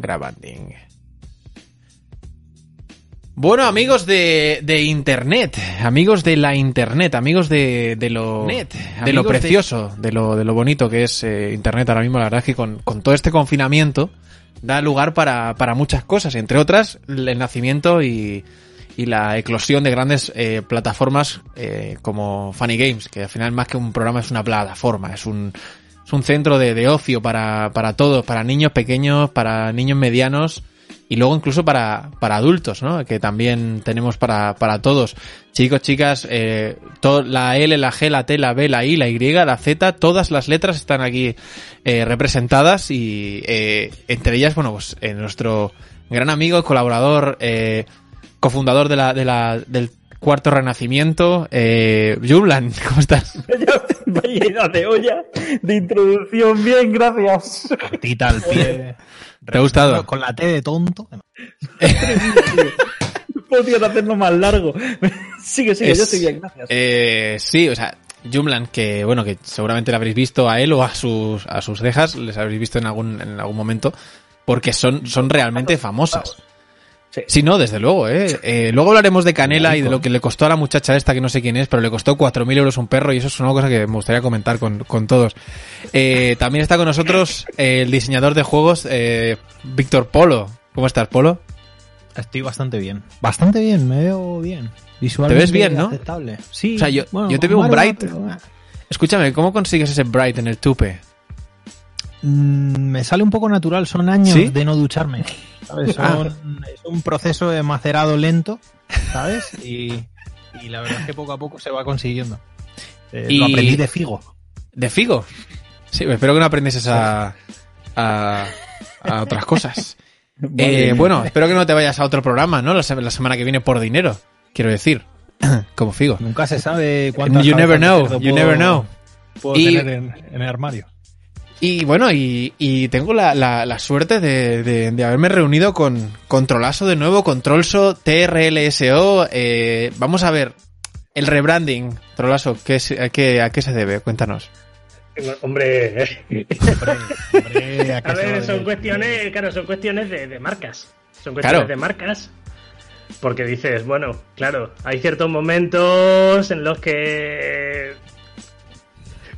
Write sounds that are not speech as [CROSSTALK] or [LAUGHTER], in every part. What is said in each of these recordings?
grabanding. Bueno, amigos de, de Internet, amigos de la Internet, amigos de, de lo, Net, de lo de- precioso, de... lo, de lo bonito que es eh, Internet ahora mismo, la verdad es que con, con todo este confinamiento da lugar para, para muchas cosas, entre otras el nacimiento y, y la eclosión de grandes eh, plataformas eh, como Funny Games, que al final más que un programa es una plataforma, es un, es un centro de, de ocio para, para todos, para niños pequeños, para niños medianos y luego incluso para, para adultos, ¿no? Que también tenemos para, para todos. Chicos, chicas, eh, la L, la G, la T, la B, la I, la Y, la Z, todas las letras están aquí eh, representadas y eh, entre ellas, bueno, pues eh, nuestro gran amigo, colaborador, cofundador de la, de la, del cuarto renacimiento, eh, Jumlan, [LAUGHS] ¿cómo estás? Vaya de olla de introducción, bien, gracias. Cortita al pie. ¿Te ha gustado? Con la T de tonto. [LAUGHS] Podrían hacerlo más largo. [LAUGHS] Sigue, sigue, Es- yo estoy bien, gracias. Eh, sí, o sea, Jumlan, que bueno, que seguramente le habréis visto a él o a sus, a sus cejas, les habréis visto en algún, en algún momento, porque son, son realmente famosas. Sí. Sí, no, desde luego, ¿eh? Eh, Luego hablaremos de Canela y de lo que le costó a la muchacha esta, que no sé quién es, pero le costó 4.000 euros un perro y eso es una cosa que me gustaría comentar con, con todos. Eh, también está con nosotros el diseñador de juegos, eh, Víctor Polo. ¿Cómo estás, Polo? Estoy bastante bien. Bastante bien, me veo bien. Visualmente Te ves bien, ¿no? aceptable. Sí. O sea, yo- bueno, yo te veo un bright. pero, Escúchame, ¿cómo consigues ese bright en el tupe? mm, me sale un poco natural, son años ¿Sí? de no ducharme. ¿Sabes? Ah. Es un proceso de macerado lento, ¿sabes? Y, y la verdad es que poco a poco se va consiguiendo. Eh, Y- Lo aprendí de Figo. ¿De Figo? Sí, espero que no aprendes a, a, a otras cosas. [LAUGHS] Eh, bueno, espero que no te vayas a otro programa, ¿no? La, se- la semana que viene por dinero, quiero decir. [COUGHS] Como Figo. Nunca se sabe cuánto. You never know, you never know. Puedo Y- tener en, en el armario. Y bueno, y, y tengo la, la- la suerte de, de- de haberme reunido con Controlaso de nuevo, Controlso, TRLSO. Eh, vamos a ver, el rebranding, Controlaso, ¿qué es- a, qué, ¿a qué se debe? Cuéntanos. Hombre, eh, Hombre, hombre, ¿a [LAUGHS] ver, son cuestiones, claro, son cuestiones de, de marcas. Son cuestiones Claro. de marcas. Porque dices, bueno, claro, hay ciertos momentos en los que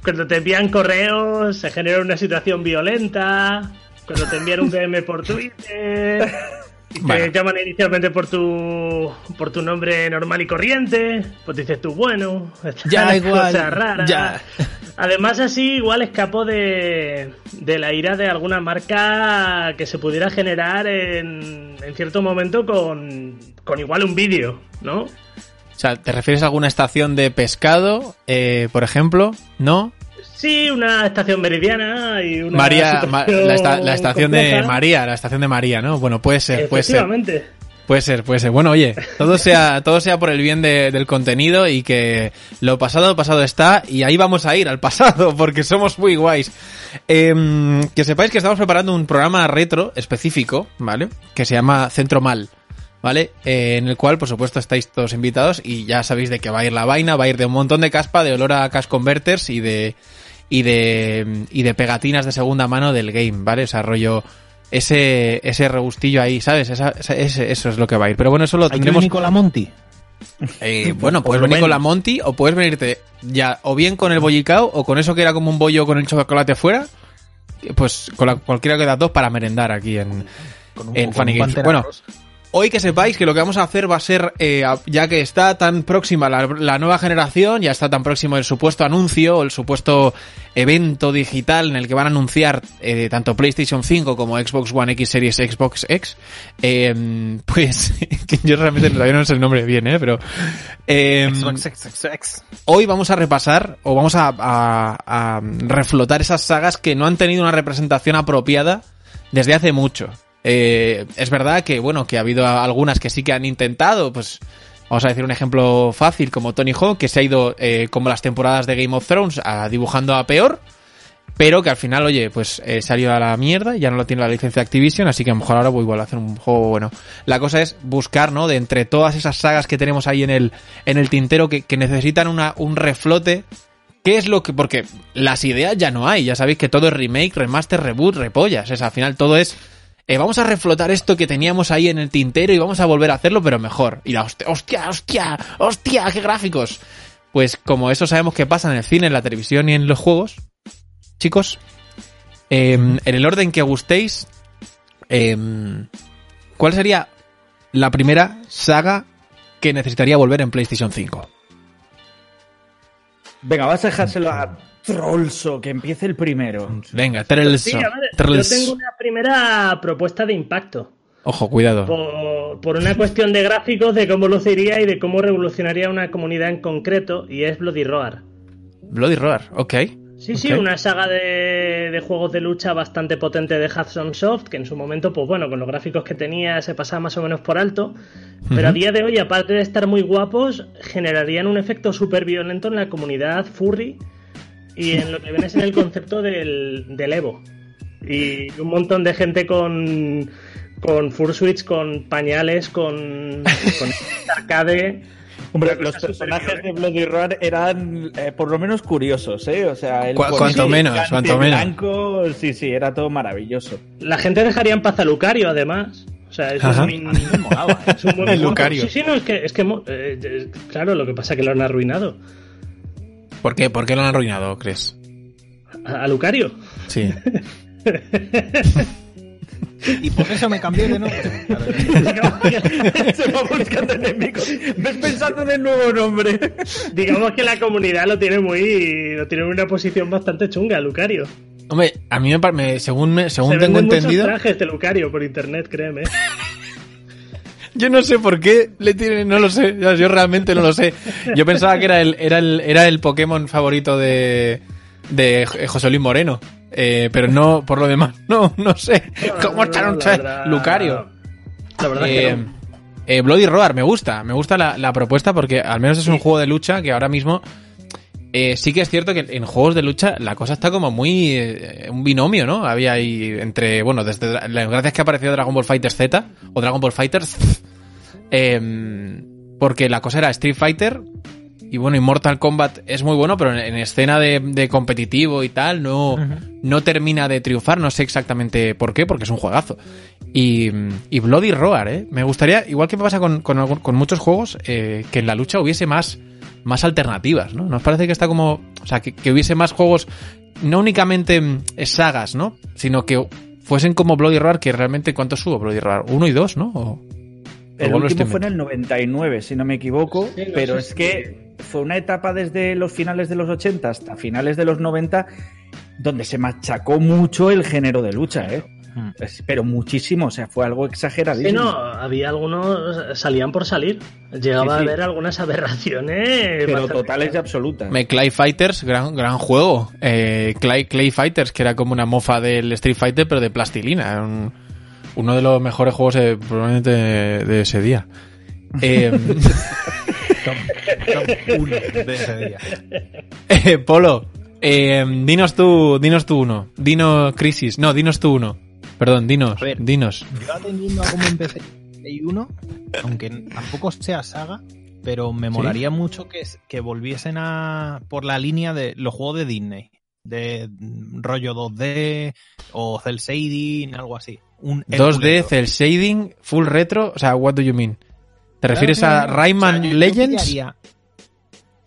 cuando te envían correos se genera una situación violenta. Cuando te envían un DM por Twitter. Y te Bueno. llaman inicialmente por tu por tu nombre normal y corriente, pues dices tú, bueno, Ya, [LAUGHS] igual, raras. ya. Además, así igual escapó de, de la ira de alguna marca que se pudiera generar en, en cierto momento con, con igual un vídeo, ¿no? O sea, ¿te refieres a alguna estación de pescado, eh, por ejemplo? ¿No? Sí, una estación meridiana y una. María, ma- la, esta- la estación de. María, la estación de María, ¿no? Bueno, puede ser, puede ser. Puede ser, puede ser. Bueno, oye, todo sea, todo sea por el bien de- del contenido y que lo pasado, pasado está y ahí vamos a ir al pasado [LAUGHS] porque somos muy guays. Em, que sepáis que estamos preparando un programa retro específico, ¿vale? Que se llama Centro Mal, ¿vale? Eh, en el cual, por supuesto, estáis todos invitados y ya sabéis de qué va a ir la vaina, va a ir de un montón de caspa, de olor a cash converters y de, y de, y de pegatinas de segunda mano del game, ¿vale? O sea, rollo, ese, ese regustillo ahí, ¿sabes? Esa- esa- ese- eso es lo que va a ir. Pero bueno, eso lo que tendremos. venir con la Monty. Eh, [LAUGHS] bueno, puedes venir con la Monty o puedes venirte ya o bien con el bollicao o con eso que era como un bollo con el chocolate fuera. Pues con la- cualquiera de las dos para merendar aquí en, Con un, en con Funny un Games. Bueno, Rosa. Hoy que sepáis que lo que vamos a hacer va a ser, eh, ya que está tan próxima la, la nueva generación, ya está tan próximo el supuesto anuncio o el supuesto evento digital en el que van a anunciar eh, tanto PlayStation 5 como Xbox One X Series Xbox X, eh, [LAUGHS] pues que yo realmente todavía no sé el nombre bien, ¿eh? pero eh, Xbox, hoy vamos a repasar o vamos a, a- a reflotar esas sagas que no han tenido una representación apropiada desde hace mucho. Eh, es verdad que, bueno, que ha habido algunas que sí que han intentado, pues, vamos a decir un ejemplo fácil, como Tony Hawk, que se ha ido, eh, como las temporadas de Game of Thrones, a, dibujando a peor, pero que al final, oye, pues eh, salió a la mierda, ya no lo tiene la licencia Activision, así que a lo mejor ahora voy a hacer un juego bueno. La cosa es buscar, ¿no? De entre todas esas sagas que tenemos ahí en el, en el tintero que, que necesitan una, un reflote. ¿Qué es lo que.? Porque las ideas ya no hay, ya sabéis que todo es remake, remaster, reboot, repollas. Es, al final todo es eh, vamos a reflotar esto que teníamos ahí en el tintero y vamos a volver a hacerlo, pero mejor. Y la hostia, hostia, hostia, hostia, qué gráficos. Pues como eso sabemos que pasa en el cine, en la televisión y en los juegos, chicos, em, en el orden que gustéis, em, ¿cuál sería la primera saga que necesitaría volver en PlayStation 5? Venga, vas a dejárselo a Trollso, que empiece el primero. Venga. Sí, ver, yo tengo una primera propuesta de impacto. Ojo, cuidado. Por, por una cuestión de gráficos, de cómo luciría y de cómo revolucionaría una comunidad en concreto, y es Bloody Roar. Bloody Roar, ok. Sí, sí, una saga de, de juegos de lucha bastante potente de Hudson Soft, que en su momento, pues bueno, con los gráficos que tenía se pasaba más o menos por alto, pero a día de hoy, aparte de estar muy guapos, generarían un efecto súper violento en la comunidad furry y en lo que viene en el concepto del, del Evo. Y un montón de gente con, con fursuits, con pañales, con, con [LAUGHS] arcade. Hombre, los personajes superior, de Bloody Roar eran eh, por lo menos curiosos, ¿eh? O sea, el policía cuanto menos, cuanto menos. blanco, sí, sí, era todo maravilloso. La gente dejaría en paz a Lucario, además. O sea, es Ajá. un, me molaba, ¿eh? es un buen [LAUGHS] El. Lucario. Sí, sí, no, es que, es que eh, eh, claro, lo que pasa es que lo han arruinado. ¿Por qué? ¿Por qué lo han arruinado, crees? A, Lucario. Sí. Y por eso me cambié de nombre. Se va buscando enemigos. Ves pensando en el nuevo nombre. Digamos que la comunidad lo tiene muy. lo tiene en una posición bastante chunga, Lucario. Hombre, a mí me, me- según me, según Se tengo venden muchos entendido, trajes de Lucario por internet, créeme. Yo no sé por qué le tienen, no lo sé, yo, realmente no lo sé. Yo pensaba que era el, era el, era el Pokémon favorito de, de José Luis Moreno. Eh, pero no, por lo demás, no, no sé. ¿Cómo está un La tra- verdad- Lucario? La verdad es Eh, que no. eh, Bloody Roar, me gusta, me gusta la, la propuesta porque al menos es un juego de lucha que ahora mismo eh, sí que es cierto que en juegos de lucha la cosa está como muy eh, un binomio, ¿no? Había ahí entre, bueno, desde las gracias que apareció Dragon Ball Fighter Z o Dragon Ball Fighters, em, porque la cosa era Street Fighter y bueno, y Mortal Kombat es muy bueno, pero en, en escena de, de competitivo y tal no, no termina de triunfar, no sé exactamente por qué, porque es un juegazo. Y, y Bloody Roar, ¿eh? Me gustaría, igual que pasa con, con muchos juegos, eh, que en la lucha hubiese más, más alternativas, ¿no? Nos parece que está como, o sea, que, que hubiese más juegos, no únicamente mm, sagas, ¿no? Sino que fuesen como Bloody Roar, que realmente, ¿cuántos subo Bloody Roar? ¿Uno y dos, no? O- El último fue en el 99, si no me equivoco, Sí, no pero es que fue una etapa desde los finales de los 80 hasta finales de los 90 donde se machacó mucho el género de lucha, ¿eh? Mm. Pero muchísimo, o sea, fue algo Sí, exageradísimo. no, había algunos. salían por salir. Llegaba Sí, sí. a haber algunas aberraciones. pero totales y absolutas. Me Clay Fighters, gran, gran juego. Eh, Clay, Clay Fighters, que era como una mofa del Street Fighter, pero de plastilina. Era un- uno de los mejores juegos eh, probablemente de, de ese día. Eh, uno de ese día. eh, Polo, eh, dinos tú, dinos tú uno. Dinos Crisis. No, dinos tú uno. Perdón, dinos, ver. dinos. Yo atendiendo a cómo empecé Play 1, aunque tampoco sea saga, pero me molaría mucho que, que volviesen a por la línea de los juegos de Disney. De rollo 2D o cel shading, algo así. Un 2D, Hércules. cel shading, full retro. O sea, what do you mean? ¿Te refieres a. Rayman O sea, Legends? pillaría-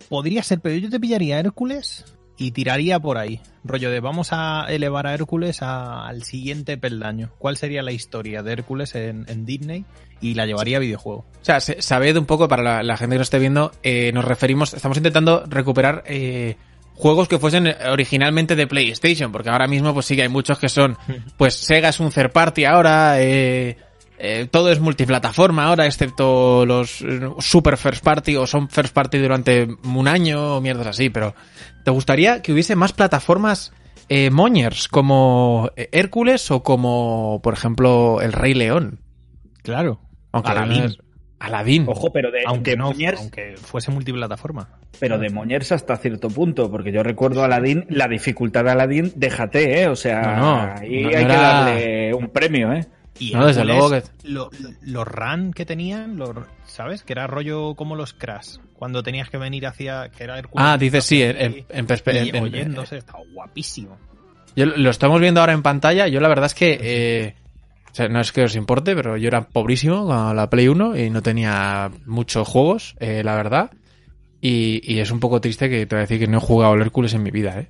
podría ser, pero yo te pillaría Hércules y tiraría por ahí. Rollo de vamos a elevar a Hércules a- al siguiente peldaño. ¿Cuál sería la historia de Hércules en, en Disney? Y la llevaría a videojuego. O sea, se- sabed un poco, para la, la gente que lo esté viendo, eh, nos referimos, estamos intentando recuperar eh, juegos que fuesen originalmente de PlayStation, porque ahora mismo pues sí que hay muchos que son, [LAUGHS] pues Sega es un third party ahora, eh, eh, todo es multiplataforma ahora, excepto los eh, super first party o son first party durante un año o mierdas así, pero ¿te gustaría que hubiese más plataformas eh, moñers como eh, Hércules o como, por ejemplo, El Rey León? Claro. Aunque Aladdin. es- Aladdin. Ojo, pero de, Aunque de no, Moñers, aunque fuese multiplataforma. pero de Moñers hasta cierto punto, porque yo recuerdo a Aladdin, la dificultad de Aladdin, déjate, ¿eh? O sea, No, no, ahí no hay que darle un premio, ¿eh? Y No, desde luego que- lo- lo- los run que tenían, los, ¿sabes? Que era rollo como los Crash. Cuando tenías que venir hacia. Que era. Ah, dices sí, en, en- en perspe- Y en- en- oyéndose, estaba guapísimo. Yo lo lo estamos viendo ahora en pantalla. Yo la verdad es que eh, O sea, no es que os importe, pero yo era pobrísimo con la Play 1 y no tenía muchos juegos, eh, la verdad. Y, y es un poco triste que te voy a decir que no he jugado al Hércules en mi vida, ¿eh?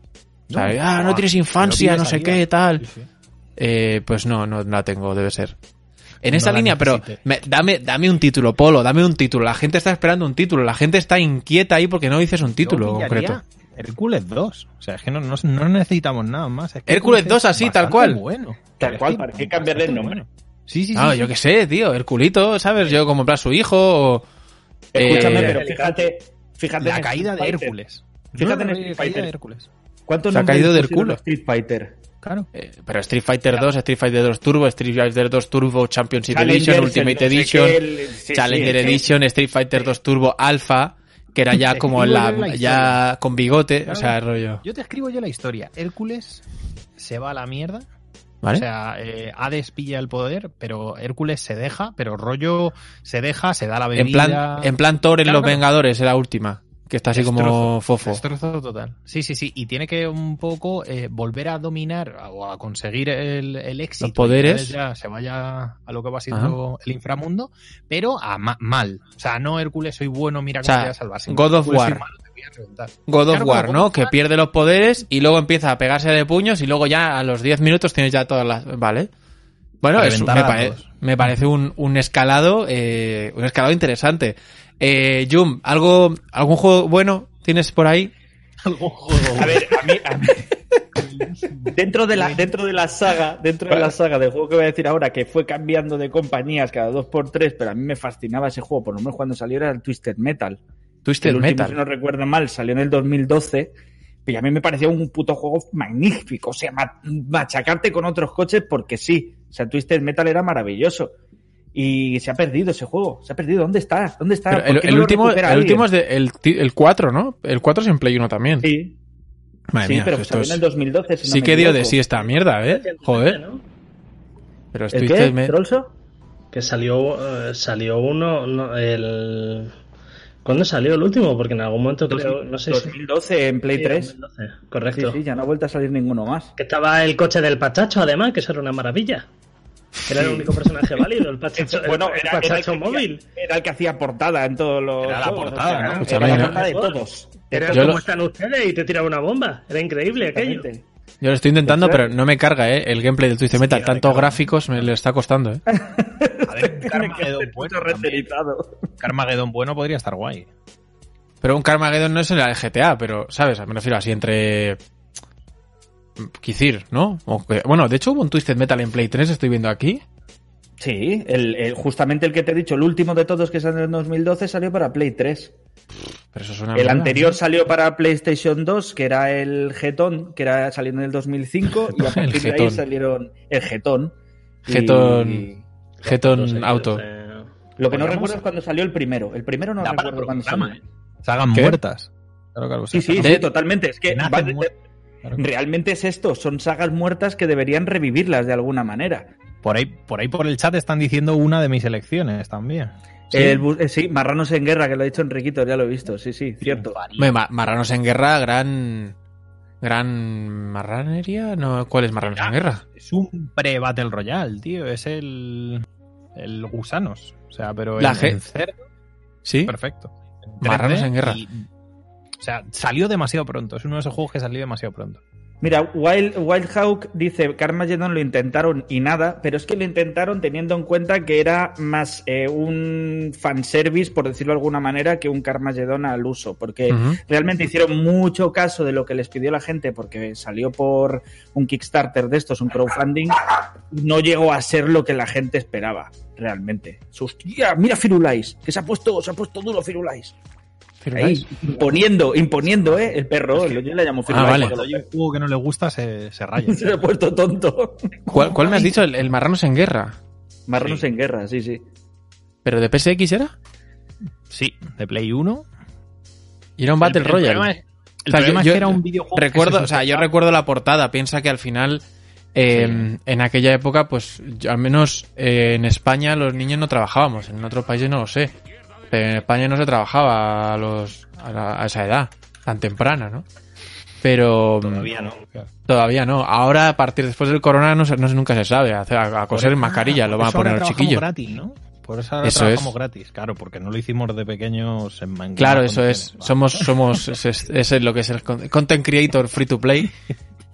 O sea, ah, no tienes infancia, no sé qué, tal. Sí, sí. Eh, pues no, no la tengo, debe ser. En No esa la línea, pero me- dame, dame un título, Polo, dame un título. La gente está esperando un título, la gente está inquieta ahí porque no dices un título concreto. Hércules 2. O sea, es que no, no- no necesitamos nada más. Es que Hércules 2 es así, tal cual. Bueno. Tal cual, ¿para qué cambiarle el nombre? bueno. Sí, sí, sí. yo qué sé, tío, Herculito, ¿sabes? Yo como plan su hijo o... Escúchame, Eh, pero fíjate, fíjate La caída de. Hércules. Fíjate en No, Street la caída Fighter. de Hércules. ¿Cuántos Se ha caído culo. a Street Fighter. Claro. eh, pero Street Fighter 2, Street Fighter 2 Turbo, Street Fighter 2 Turbo Championship Edition, Ultimate Edition, el- sí, Challenger es Edition, Street Fighter 2 Turbo Alpha, que era ya [LAUGHS] como la, la ya con bigote, o Claro. sea, rollo. Yo te escribo yo la historia. Hércules se va a la mierda. ¿Vale? O sea, eh, Hades pilla el poder, pero Hércules se deja, pero rollo se deja, se da la bebida. en plan, en plan Thor en Claro, Los claro. Vengadores, era última, que está así como fofo. Destrozo total. Sí, sí, sí. Y tiene que un poco eh, volver a dominar o a conseguir el, el éxito. Los poderes. ya se vaya a lo que va siendo el inframundo, pero a ma- mal. O sea, no Hércules, soy bueno, mira O cómo sea, te voy a salvar. God of War. malo. God of Claro, War, ¿no? Que pierde los poderes y luego empieza a pegarse de puños y luego ya a los 10 minutos tienes ya todas las... Vale. Bueno, es- me, pare- me parece un, un escalado eh, un escalado interesante. Eh, Jum, ¿algo, ¿algún juego bueno tienes por ahí? A ver, a mí, a mí- [LAUGHS] dentro de la dentro de la saga, dentro de la saga del juego que voy a decir ahora, que fue cambiando de compañías cada dos por tres, pero a mí me fascinaba ese juego, por lo menos cuando salió era el Twisted Metal. Twisted el último, Metal. si no recuerdo mal, salió en el 2012. Y a mí me parecía un puto juego magnífico. O sea, ma- machacarte con otros coches porque sí. O sea, Twisted Metal era maravilloso. Y se ha perdido ese juego. Se ha perdido. ¿Dónde está? ¿Dónde está? Pero ¿Por el, último, el último es de, el, el 4, ¿no? El 4 es en Play 1 también. Sí, Madre sí mía, pero esto salió es- en el 2012. si no sí que dio de sí esta mierda, ¿eh? Joder. ¿no? Pero es ¿El qué? Me- ¿Trolso? Que salió, eh, salió uno, no, el... ¿Cuándo salió el último? Porque en algún momento creo, no sé si... 2012 en Play Sí, 3. 2012, Sí, Correcto. sí, ya no ha vuelto a salir ninguno más. Que estaba el coche del Pachacho, además, que eso era una maravilla. Era el único personaje válido, el Pachacho, [LAUGHS] bueno, el, era, era el Pachacho móvil. hacía, era el que hacía portada en todos los. Era la juegos, portada, ¿no? era Escúchame, la portada de todos. Era como lo- están ustedes y te tiraba una bomba. Era increíble aquello. Yo lo estoy intentando, pero no me carga, ¿eh? El gameplay del Twisted Metal. no, Tantos gráficos me le está costando, ¿eh? [LAUGHS] A ver, un [LAUGHS] Carmageddon bueno. Carmageddon bueno podría estar guay. Pero un Carmageddon no es en el GTA, pero, ¿sabes? Me refiero así entre... Quizir, ¿no? O Bueno, de hecho hubo un Twisted Metal en Play 3, estoy viendo aquí. Sí, el, el- justamente el que te he dicho, el último de todos que salió en 2012 salió para Play 3. Pero eso suena... El anterior salió para PlayStation 2, que era el Getón, que era salió en el 2005, [LAUGHS] y a El partir de ahí salieron el Getón. y- Getón- dos Auto. eh, Lo que no recuerdo es cuando salió el primero. El primero no recuerdo cuando salió. ¿eh? Sagan ¿Qué? muertas. Claro, claro. Sí, sí, sí, totalmente. Es que Claro. realmente es esto. Son sagas muertas que deberían revivirlas de alguna manera. Por ahí, por ahí por el chat están diciendo una de mis elecciones también. El bu- eh, sí, Marranos en Guerra, que lo ha dicho Enriquito, ya lo he visto. Sí, sí, cierto. Marranos en Guerra, gran... Gran marranería, no, ¿cuál es Marranos en Guerra? Es un pre-Battle Royale, tío. Es el. El gusanos. O sea, pero La en- G- en cerdo, ¿Sí? perfecto. Marranos 3D en guerra. y- o sea, salió demasiado pronto. Es uno de esos juegos que salió demasiado pronto. Mira, Wild, Wild Hawk dice que Armageddon lo intentaron y nada, pero es que lo intentaron teniendo en cuenta que era más eh, un fanservice, por decirlo de alguna manera, que un Carmageddon al uso, porque realmente hicieron mucho caso de lo que les pidió la gente, porque salió por un Kickstarter de estos, un crowdfunding, no llegó a ser lo que la gente esperaba, realmente. Hostia, mira Firulais, que se ha puesto, se ha puesto duro Firulais. Ahí, imponiendo, imponiendo, ¿eh? El perro, yo le llamo Firulais. Ah, vale. Cuando hay un juego que no le gusta, se, se raya. [LAUGHS] Se ha puesto tonto. ¿Cuál, cuál me has dicho? El, el Marranos en Guerra. Marranos Sí. en guerra, sí, sí. ¿Pero de PSX era? Sí, de Play 1. Y era un Battle El- el Royale. problema es- El O sea, problema yo- es que era un videojuego. Recuerdo, se o sea, yo recuerdo la portada. Piensa que al final, eh, en aquella época, pues yo- al menos eh, en España los niños no trabajábamos. En otros países no lo sé. Pero en España no se trabajaba a, los, a, la- a esa edad tan temprana, ¿no? Pero Todavía no. todavía no. Ahora, a partir después del corona, no, se- no nunca se sabe. A, a- a coser mascarillas lo van a poner los chiquillos. gratis, ¿no? Por eso ahora Eso trabajamos es. gratis, claro, porque no lo hicimos de pequeños en man- Claro, eso es. Va. Somos, somos, ese es, es lo que es el con- content creator free to play,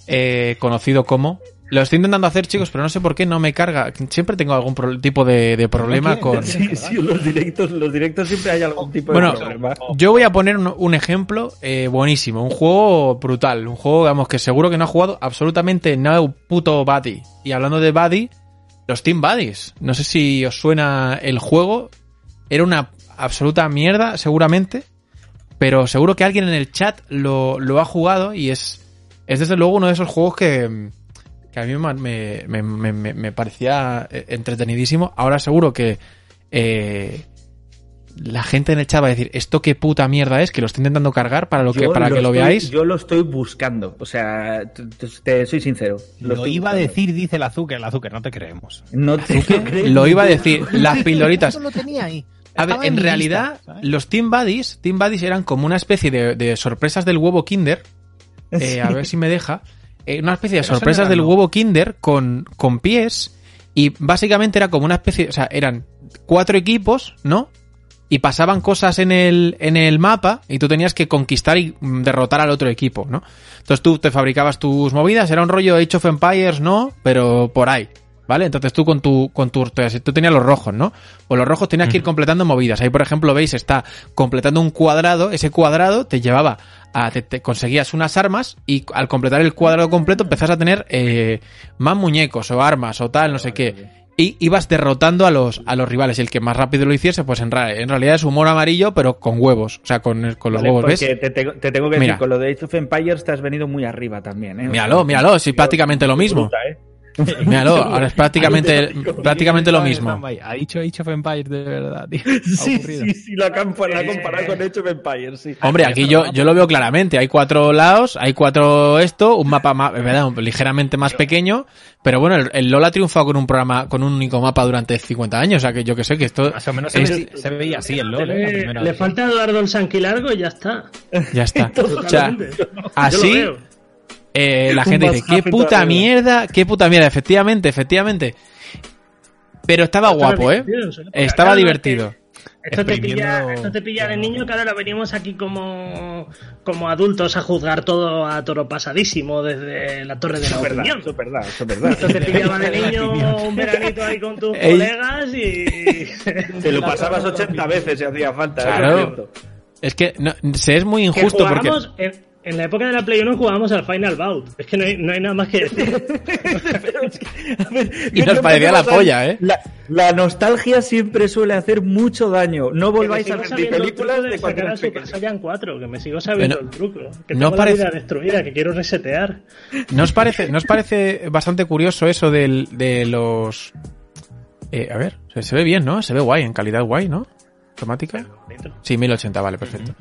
eh, conocido como. Lo estoy intentando hacer, chicos, pero no sé por qué no me carga. Siempre tengo algún pro- tipo de, de problema con. no Sí, sí, los directos, los directos siempre hay algún tipo Bueno, de problema. yo voy a poner un, un ejemplo eh, buenísimo. Un juego brutal. Un juego, digamos, que seguro que no ha jugado absolutamente nada puto Buddy. Y hablando de Buddy, los Team Buddies. No sé si os suena el juego. Era una absoluta mierda, seguramente. Pero seguro que alguien en el chat lo, lo ha jugado y es, es desde luego uno de esos juegos que, que a mí me, me, me- me- me parecía eh, entretenidísimo. Ahora seguro que eh, la gente en el chat va a decir, ¿esto qué puta mierda es? Que lo estoy intentando cargar para, lo que, Yo para que lo estoy- veáis. Yo lo estoy buscando. O sea, te, soy sincero. Lo, iba a decir, dice el azúcar, el azúcar, no te creemos. No te lo. [LAUGHS] Lo iba a decir, las pildoritas. Eso lo tenía ahí. A ver, en realidad, los Team Buddies, Team Buddies eran como una especie de, de sorpresas del huevo Kinder. [LAUGHS] Eh, A ver si me deja. Eh, una especie de sorpresas del huevo Kinder con, con pies. Y básicamente era como una especie. O sea, eran cuatro equipos, ¿no? Y pasaban cosas en el, en el mapa y tú tenías que conquistar y mm, derrotar al otro equipo, ¿no? Entonces tú te fabricabas tus movidas, era un rollo Age of Empires, ¿no? Pero por ahí. ¿Vale? Entonces tú con tu, con tu, tú tenías los rojos, ¿no? Pues los rojos tenías que ir completando movidas. Ahí, por ejemplo, veis, está completando un cuadrado. Ese cuadrado te llevaba a, te, te conseguías unas armas y al completar el cuadrado completo empezás a tener eh, más muñecos o armas o tal, no sé qué. Y ibas derrotando a los, a los rivales. Y el que más rápido lo hiciese, pues en, en realidad es humor amarillo, pero con huevos. O sea, con, con los Vale, huevos, ¿ves? Te, tengo- te tengo que Mira. decir, con lo de Age of Empires te has venido muy arriba también, ¿eh? Míralo, míralo, si prácticamente lo mismo. Bruta, ¿eh? [LAUGHS] Míralo, ahora es prácticamente, prácticamente lo mismo. Ha dicho Age of Empires de verdad, tío. [LAUGHS] Sí, sí, sí, ha comparado con Age of Empires, sí. Hombre, aquí yo, yo lo veo claramente. Hay cuatro lados, hay cuatro esto, un mapa más, verdad, un- ligeramente más pequeño. Pero bueno, el, el LOL ha triunfado con un programa, con un único mapa durante 50 años. O sea que yo que sé que esto Más o menos se, ve- se veía así el LOL, ¿eh? La Eh, le vez. falta Eduardo el Sanquilargo y ya está. ya está. [LAUGHS] O sea, Totalmente. Yo lo así, veo. Eh, la gente dice, qué puta todavía". mierda, qué puta mierda. Efectivamente, efectivamente. Pero estaba guapo, ¿eh? Estaba divertido. Esto te, pilla, esto te pilla de niño que ahora venimos aquí como, como adultos a juzgar todo a toro pasadísimo desde la torre de la verdad, opinión. eso es verdad, eso es verdad. Esto te pillaba de niño un veranito ahí con tus [LAUGHS] Ey. colegas y... [LAUGHS] Te lo pasabas 80 veces si hacía falta. Claro. Es que no, se es muy que injusto porque... en, en la época de la Play 1 jugábamos al Final Bout. Es que no hay, no hay nada más que decir. [LAUGHS] Pero es que, a ver, [LAUGHS] Y nos no parecía la polla, ¿eh? La, la nostalgia siempre suele hacer mucho daño. No volváis a ver películas de sacar cuando a eras Super pequeño. Saiyan 4, que me sigo sabiendo el truco. Que ¿no tengo la parece- vida destruida, que quiero resetear. ¿No os parece, ¿no os parece bastante curioso eso del, de los... Eh, a ver, se, se ve bien, ¿no? Se ve guay, en calidad guay, ¿no? Automática. Sí, 1080, vale, perfecto.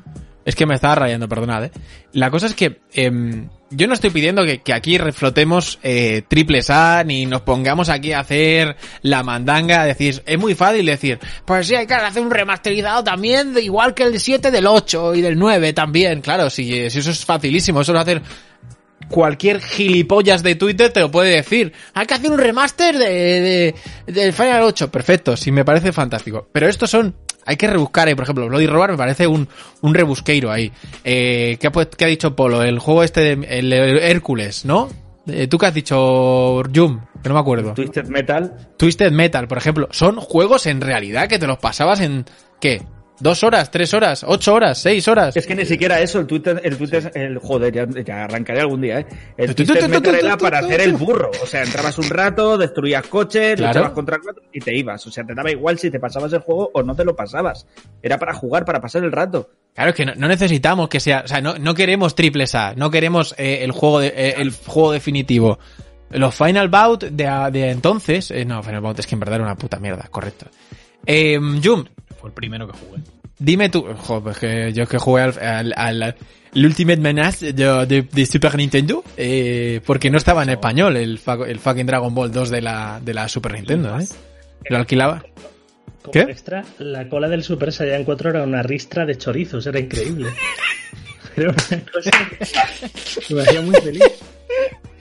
Es que me estaba rayando, perdonad, ¿eh? La cosa es que em, yo no estoy pidiendo que, aquí reflotemos eh, triples A ni nos pongamos aquí a hacer la mandanga. Decir, es muy fácil decir, pues sí, hay que hacer un remasterizado también, igual que el 7 del 8 y del 9 también. Claro, si, si eso es facilísimo, eso lo hacer cualquier gilipollas de Twitter te lo puede decir. Hay que hacer un remaster de, de, del Final 8. Perfecto, sí, me parece fantástico. Pero estos son... Hay que rebuscar, eh. por ejemplo, Bloody Roar me parece un, un rebusqueiro ahí. Eh, ¿qué, ha, qué ha dicho Polo? El juego este, de, el, el Hércules, ¿no? Eh, ¿Tú qué has dicho, Jum? Que no me acuerdo. Twisted Metal. Twisted Metal, por ejemplo. Son juegos en realidad que te los pasabas en... ¿Qué? ¿Dos horas? ¿Tres horas? ¿Ocho horas? ¿Seis horas? Es que ni siquiera eso, el Twitter, el Twitter, el joder, ya, ya arrancaré algún día, ¿eh? El tu, Metal tu, era para hacer el burro. O sea, entrabas un rato, destruías coches, Claro. luchabas contra cuatro y te ibas. O sea, te daba igual si te pasabas el juego o no te lo pasabas. Era para jugar, para pasar el rato. Claro, es que no, no necesitamos que sea, o sea, no, no queremos triples A, no queremos eh, el juego de, eh, el juego definitivo. Los Final Bout de, de entonces, eh, no, Final Bout es que en verdad era una puta mierda, correcto. Eh, Jum, Fue el primero que jugué. dime tú, jo, pues que yo que jugué al, al, al- el Ultimate Menace de, de- de Super Nintendo, eh, porque no estaba en español el, fucking Dragon Ball 2 de la, de la Super Nintendo, ¿eh? Lo alquilaba. Como ¿Qué? extra, la cola del Super Saiyan 4 era una ristra de chorizos, era increíble. Era una cosa que me hacía muy feliz.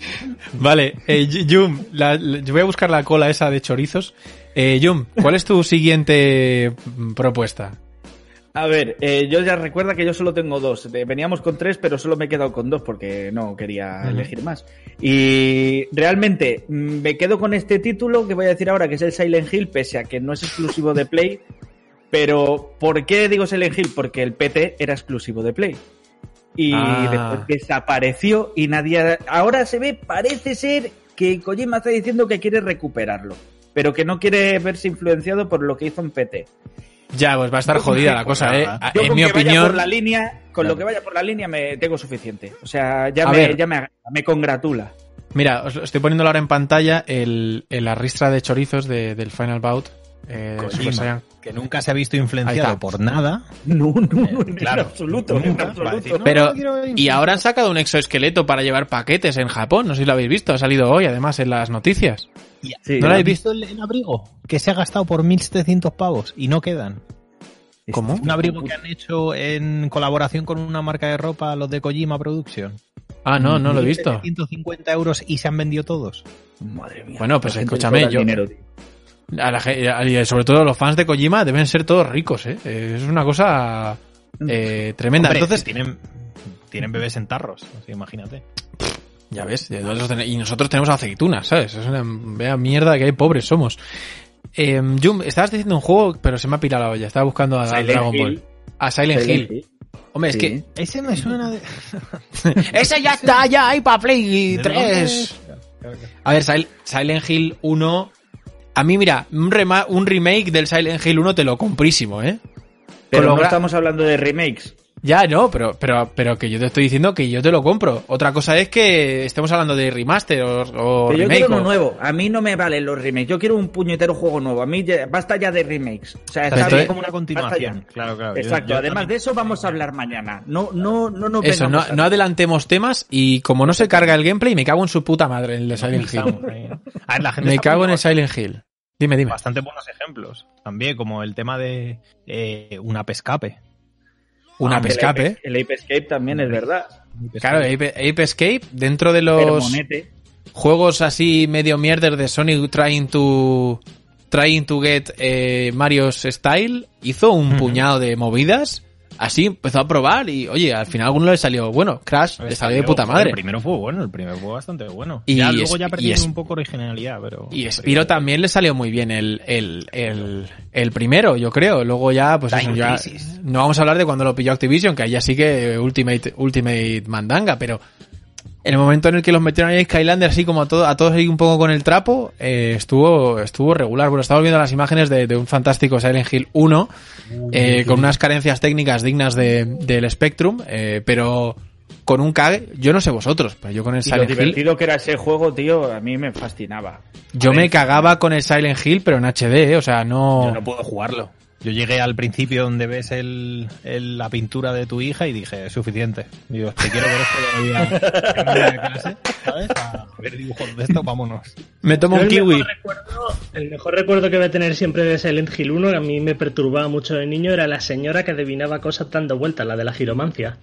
[LAUGHS] Vale, eh, la- la- yo voy a buscar la cola esa de chorizos. Eh, Yum, ¿cuál es tu [LAUGHS] siguiente mm, propuesta? A ver, eh, yo ya recuerda que yo solo tengo dos. Eh, Veníamos con tres, pero solo me he quedado con dos porque no quería elegir más. Y realmente mm, me quedo con este título que voy a decir ahora, que es el Silent Hill, pese a que no es exclusivo de Play. Pero, ¿por qué digo Silent Hill? Porque el PT era exclusivo de Play. Y Ah. después desapareció y nadie... Ahora se ve, parece ser que Kojima está diciendo que quiere recuperarlo, pero que no quiere verse influenciado por lo que hizo en PT. Ya, pues va a estar Yo jodida la cosa, ¿eh? Yo En con mi que vaya opinión, por la línea, con Claro. lo que vaya por la línea me tengo suficiente. O sea, ya, A me, ver. ya me, me congratula. mira, os estoy poniendo ahora en pantalla el, el- la ristra de chorizos de- del Final Bout. Eh, Kojima. Super Saiyan. Que nunca se ha visto influenciado por nada. [LAUGHS] No, no, Eh, en claro, absoluto, en nunca, absoluto. va a decir, no, Pero, no y ahora han sacado un exoesqueleto para llevar paquetes en Japón, no sé si lo habéis visto, ha salido hoy además en las noticias. Y- Sí. ¿No lo ¿Has habéis visto el, el abrigo? Que se ha gastado por 1.700 pavos y no quedan. ¿Cómo? Un abrigo que han hecho en colaboración con una marca de ropa, los de Kojima Production. Ah, no, no lo he visto. 150 euros y se han vendido todos. Madre mía. Bueno, pues escúchame, yo- dinero. A la y sobre todo los fans de Kojima deben ser todos ricos, ¿eh? Eh, Es una cosa eh, tremenda. Hombre, Entonces, tienen, tienen bebés en tarros, así, imagínate. ya ves, y nosotros tenemos aceitunas, ¿sabes? Es una vea mierda que hay pobres somos. Eh, Jum, estabas diciendo un juego, pero se me ha pirado la olla. Estaba buscando a, Dragon Hill. Ball. A Silent, Silent Hill. Hill. Hombre, es que Ese me suena de... [LAUGHS] ese ya está, ya hay para Play ¿De 3. dónde? A ver, Sil- Silent Hill 1. A mí, mira, un, rema- un remake del Silent Hill 1 te lo comprísimo, ¿eh? Pero Con no estamos hablando de remakes. Ya, no, pero, pero, pero que yo te estoy diciendo que yo te lo compro. Otra cosa es que estemos hablando de remaster o, o Pero yo remake. quiero uno nuevo. A mí no me valen los remakes. Yo quiero un puñetero juego nuevo. A mí ya- basta ya de remakes. O sea, está bien. es como una continuación. Claro, claro. Yo- Exacto. yo Además también- de eso vamos a hablar mañana. No, no, no nos Eso, no, no adelantemos temas y como no se carga el gameplay, me cago en su puta madre en el de Silent Hill. Estamos ahí. A ver, la gente Me cago en el Silent Hill. Dime, dime. Bastante buenos ejemplos. También, como el tema de eh, una pescape. Una pescape. Ape- El Ape Escape también es verdad. Claro, Ape, Ape Escape, dentro de los juegos así medio mierder de Sony trying to trying to get eh, Mario's style, hizo un puñado de movidas, así empezó a probar y oye, al final a alguno le salió bueno, Crash le salió de puta madre. El primero fue bueno, el primero fue bastante bueno. Y ya luego ya es- un poco originalidad, pero... Y Spiro también le salió muy bien el, el, el, el primero, yo creo. Luego ya, pues eso, ya no vamos a hablar de cuando lo pilló Activision, que ahí ya sí que Ultimate, Ultimate Mandanga, pero en el momento en el que los metieron ahí Skylander así como a, todo, a todos ahí un poco con el trapo, eh, estuvo, estuvo regular. Bueno, estamos viendo las imágenes de, de un fantástico Silent Hill 1, eh, con unas carencias técnicas dignas de, del Spectrum, eh, pero con un cague, yo no sé vosotros, pero yo con el Y lo Silent Hill... divertido que era ese juego, tío, a mí me fascinaba. Yo me cagaba con el Silent Hill, pero en HD, ¿eh? o sea, no... Yo no puedo jugarlo. Yo llegué al principio donde ves el, el- la pintura de tu hija y dije, es suficiente. Digo, te quiero ver esto ya me voy a- ya me voy a clase, ¿sabes? A ver dibujos de esto, vámonos. Me tomo Yo un el kiwi. Mejor recuerdo, el mejor recuerdo que voy a tener siempre de Silent Hill 1, que a mí me perturbaba mucho de niño, era la señora que adivinaba cosas dando vueltas, la de la giromancia.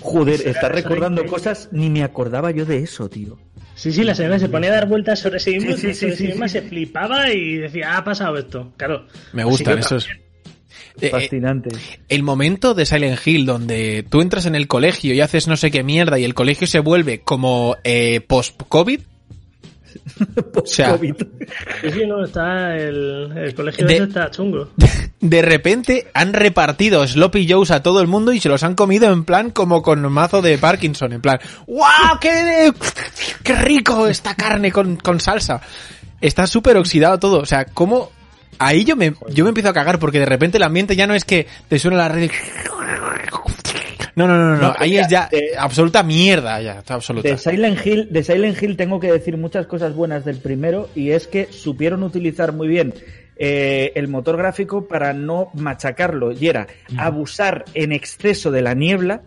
Joder, estás recordando cosas, ni me acordaba yo de eso, tío. Sí, sí, la señora se ponía a dar vueltas sobre sí misma, Sí, sí, sobre sí, sí sí, misma sí. se flipaba y decía, "Ah, ha pasado esto. Claro. Me gustan esos. Eh, eh, Fascinante. el momento de Silent Hill donde tú entras en el colegio y haces no sé qué mierda y el colegio se vuelve como eh, post-COVID. [LAUGHS] O sea, Post-COVID. Sí, sí, no, está el, el colegio De- ese está chungo. [LAUGHS] de repente han repartido Sloppy Joes a todo el mundo y se los han comido en plan como con mazo de Parkinson. En plan, ¡guau! ¡Qué, qué rico esta carne con, con salsa! Está súper oxidado todo. O sea, ¿cómo...? Ahí yo me, yo me empiezo a cagar porque de repente el ambiente ya no es que te suena la red y- No, no, no, no, No, ahí mira, es ya de- absoluta mierda, ya, está absoluta. De Silent Hill, de Silent Hill tengo que decir muchas cosas buenas del primero y es que supieron utilizar muy bien eh, el motor gráfico para no machacarlo y era abusar en exceso de la niebla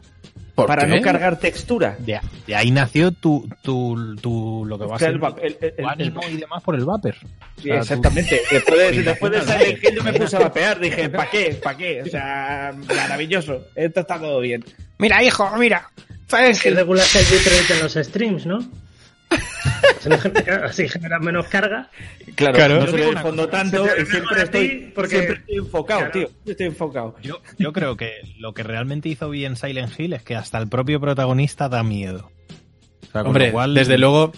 ¿Por para qué? no cargar textura. De, de ahí nació tu, tu, tu- lo que va a O sea, ser el el- el- ánimo y demás por el vapor. Sí, exactamente. Después de, después de Silent Hill yo me puse a vapear, dije, ¿para qué? ¿Para qué? O sea, maravilloso. Esto está todo bien. Mira, hijo, mira. ¿Sabes? Que regulas el bitrate en los [LAUGHS] streams, ¿no? Así genera menos carga. Claro, Claro. no se fondo tanto y siempre estoy, porque- siempre estoy enfocado, Claro. tío. Yo estoy enfocado. Yo, yo creo que lo que realmente hizo bien Silent Hill es que hasta el propio protagonista da miedo. O sea, Hombre, cual- desde luego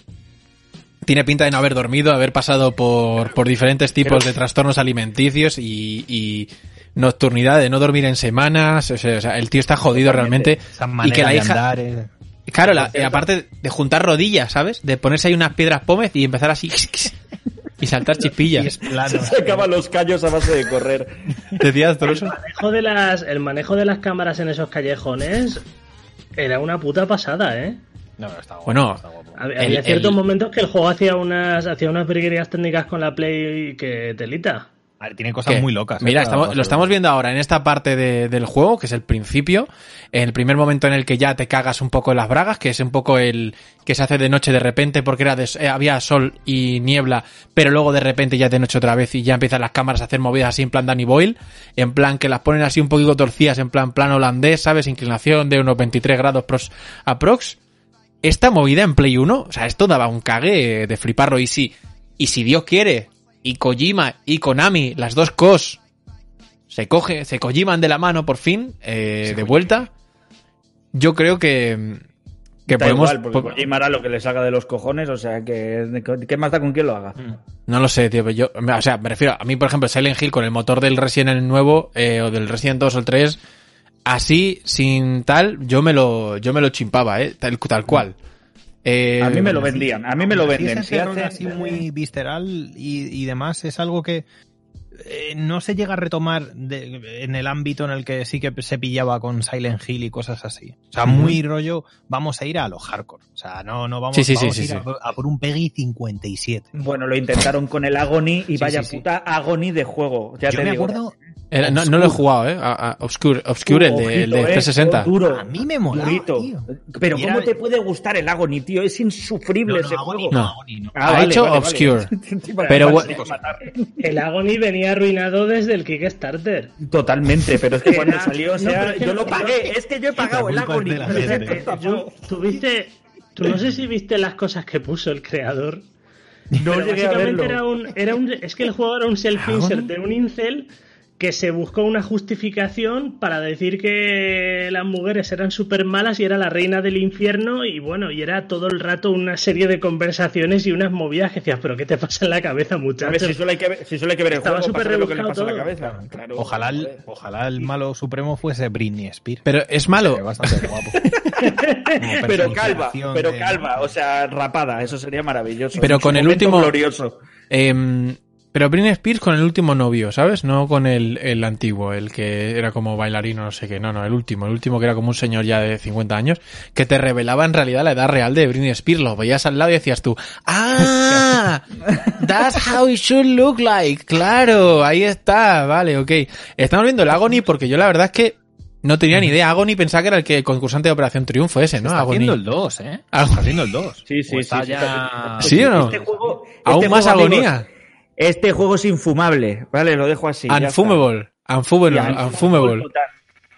tiene pinta de no haber dormido, haber pasado por, por diferentes tipos Pero- de trastornos alimenticios y, y nocturnidad, de no dormir en semanas. O sea, o sea, el tío está jodido realmente. esa Y que la de hija, andar claro, la- aparte de juntar rodillas, ¿sabes? De ponerse ahí unas piedras pómez y empezar así [LAUGHS] y saltar y es chispillas. plano. Se acaban los callos a base de correr. Decías, Toloso? manejo de las, el manejo de las cámaras en esos callejones era una puta pasada, ¿eh? No, está guapo, Bueno, está guapo. Había El- ciertos el- momentos que el juego hacía unas, hacía unas virguerías técnicas con la Play que telita. A ver, tiene cosas ¿Qué? muy locas. ¿eh? Mira, estamos- lo estamos viendo ahora en esta parte de- del juego, que es el principio, en el primer momento en el que ya te cagas un poco en las bragas, que es un poco el que se hace de noche de repente porque era de- eh, había sol y niebla, pero luego de repente ya es de noche otra vez y ya empiezan las cámaras a hacer movidas así en plan Danny Boyle, en plan que las ponen así un poquito torcidas, en plan plan holandés, ¿sabes? Inclinación de unos 23 grados pros, aprox. Esta movida en Play 1, o sea, esto daba un cague de fliparlo y si, y si Dios quiere, y Kojima y Konami, las dos cos, se coge, se Kojiman de la mano por fin, eh, de vuelta, yo creo que, que Da podemos... igual, porque po- Kojima hará lo que le salga de los cojones, o sea, que ¿qué más da con quién lo haga? No lo sé, tío, pero yo, o sea, me refiero, a mí, por ejemplo, Silent Hill con el motor del Resident Evil nuevo, eh, o del Resident 2 o el 3, así, sin tal, yo me lo, yo me lo chimpaba, eh, tal, tal cual. Eh, A mí me lo vendían, a mí me lo venden. Si hacen- así muy visceral y, y demás es algo que eh, no se llega a retomar de- en el ámbito en el que sí que se pillaba con Silent Hill y cosas así. O sea, muy rollo, vamos a ir a lo hardcore. O sea, no, no vamos, Sí, sí, vamos sí, a ir sí, a, a por un Peggy 57. Bueno, lo intentaron con el Agony y Sí, vaya sí, sí. puta Agony de juego. Ya Yo te me digo. acuerdo, era- no, no lo he jugado, eh, a, a Obscure, Obscure, el de, el de Ojito, eh, 360. duro. a mí me molaba, tío. Pero ¿cómo era- te puede gustar el Agony, tío? Es insufrible No, no, ese Agony juego. no, No. Agony no. Ah, Ha vale, hecho vale, Obscure. [LAUGHS] vale. Pero matar. El Agony venía arruinado desde el Kickstarter. Totalmente, pero es que cuando salió, o sea, yo lo pagué, es que yo he pagado el Agony. tuviste, tú no sé si viste las cosas que puso el creador. No Pero llegué a básicamente verlo. era un, era un, es que el juego era un self-insert de un incel que se buscó una justificación para decir que las mujeres eran súper malas y era la reina del infierno y bueno, y era todo el rato una serie de conversaciones y unas movidas que decías, pero ¿qué te pasa en la cabeza, A ver, muchacho? si solo hay que ver, si solo hay que ver el Estaba juego lo que le pasa a la cabeza. Claro, Ojalá el, ojalá el malo supremo fuese Britney Spears. Pero es malo. bastante guapo. [LAUGHS] Como Pero calva, pero de- calva, o sea, rapada, eso sería maravilloso. Pero En con el último- glorioso. Em, pero Britney Spears con el último novio, ¿sabes? No con el, el antiguo, el que era como bailarino, no sé qué. No, no, el último. El último que era como un señor ya de 50 años, que te revelaba en realidad la edad real de Britney Spears. Lo veías al lado y decías tú, ¡Ah! That's how it should look like. Claro, ahí está. Vale, ok. Estamos viendo el Agony porque yo la verdad es que no tenía ni idea. Agony pensaba que era el que concursante de Operación Triunfo ese, ¿no? Está Agony. haciendo el 2, ¿eh? Está haciendo el 2. Sí, sí, O está sí, sí, ya... ¿Sí o no? Este juego, Aún este más amigos, agonía. Este juego es infumable, ¿vale? Lo dejo así. Unfumable. Unfumable. Unfumable.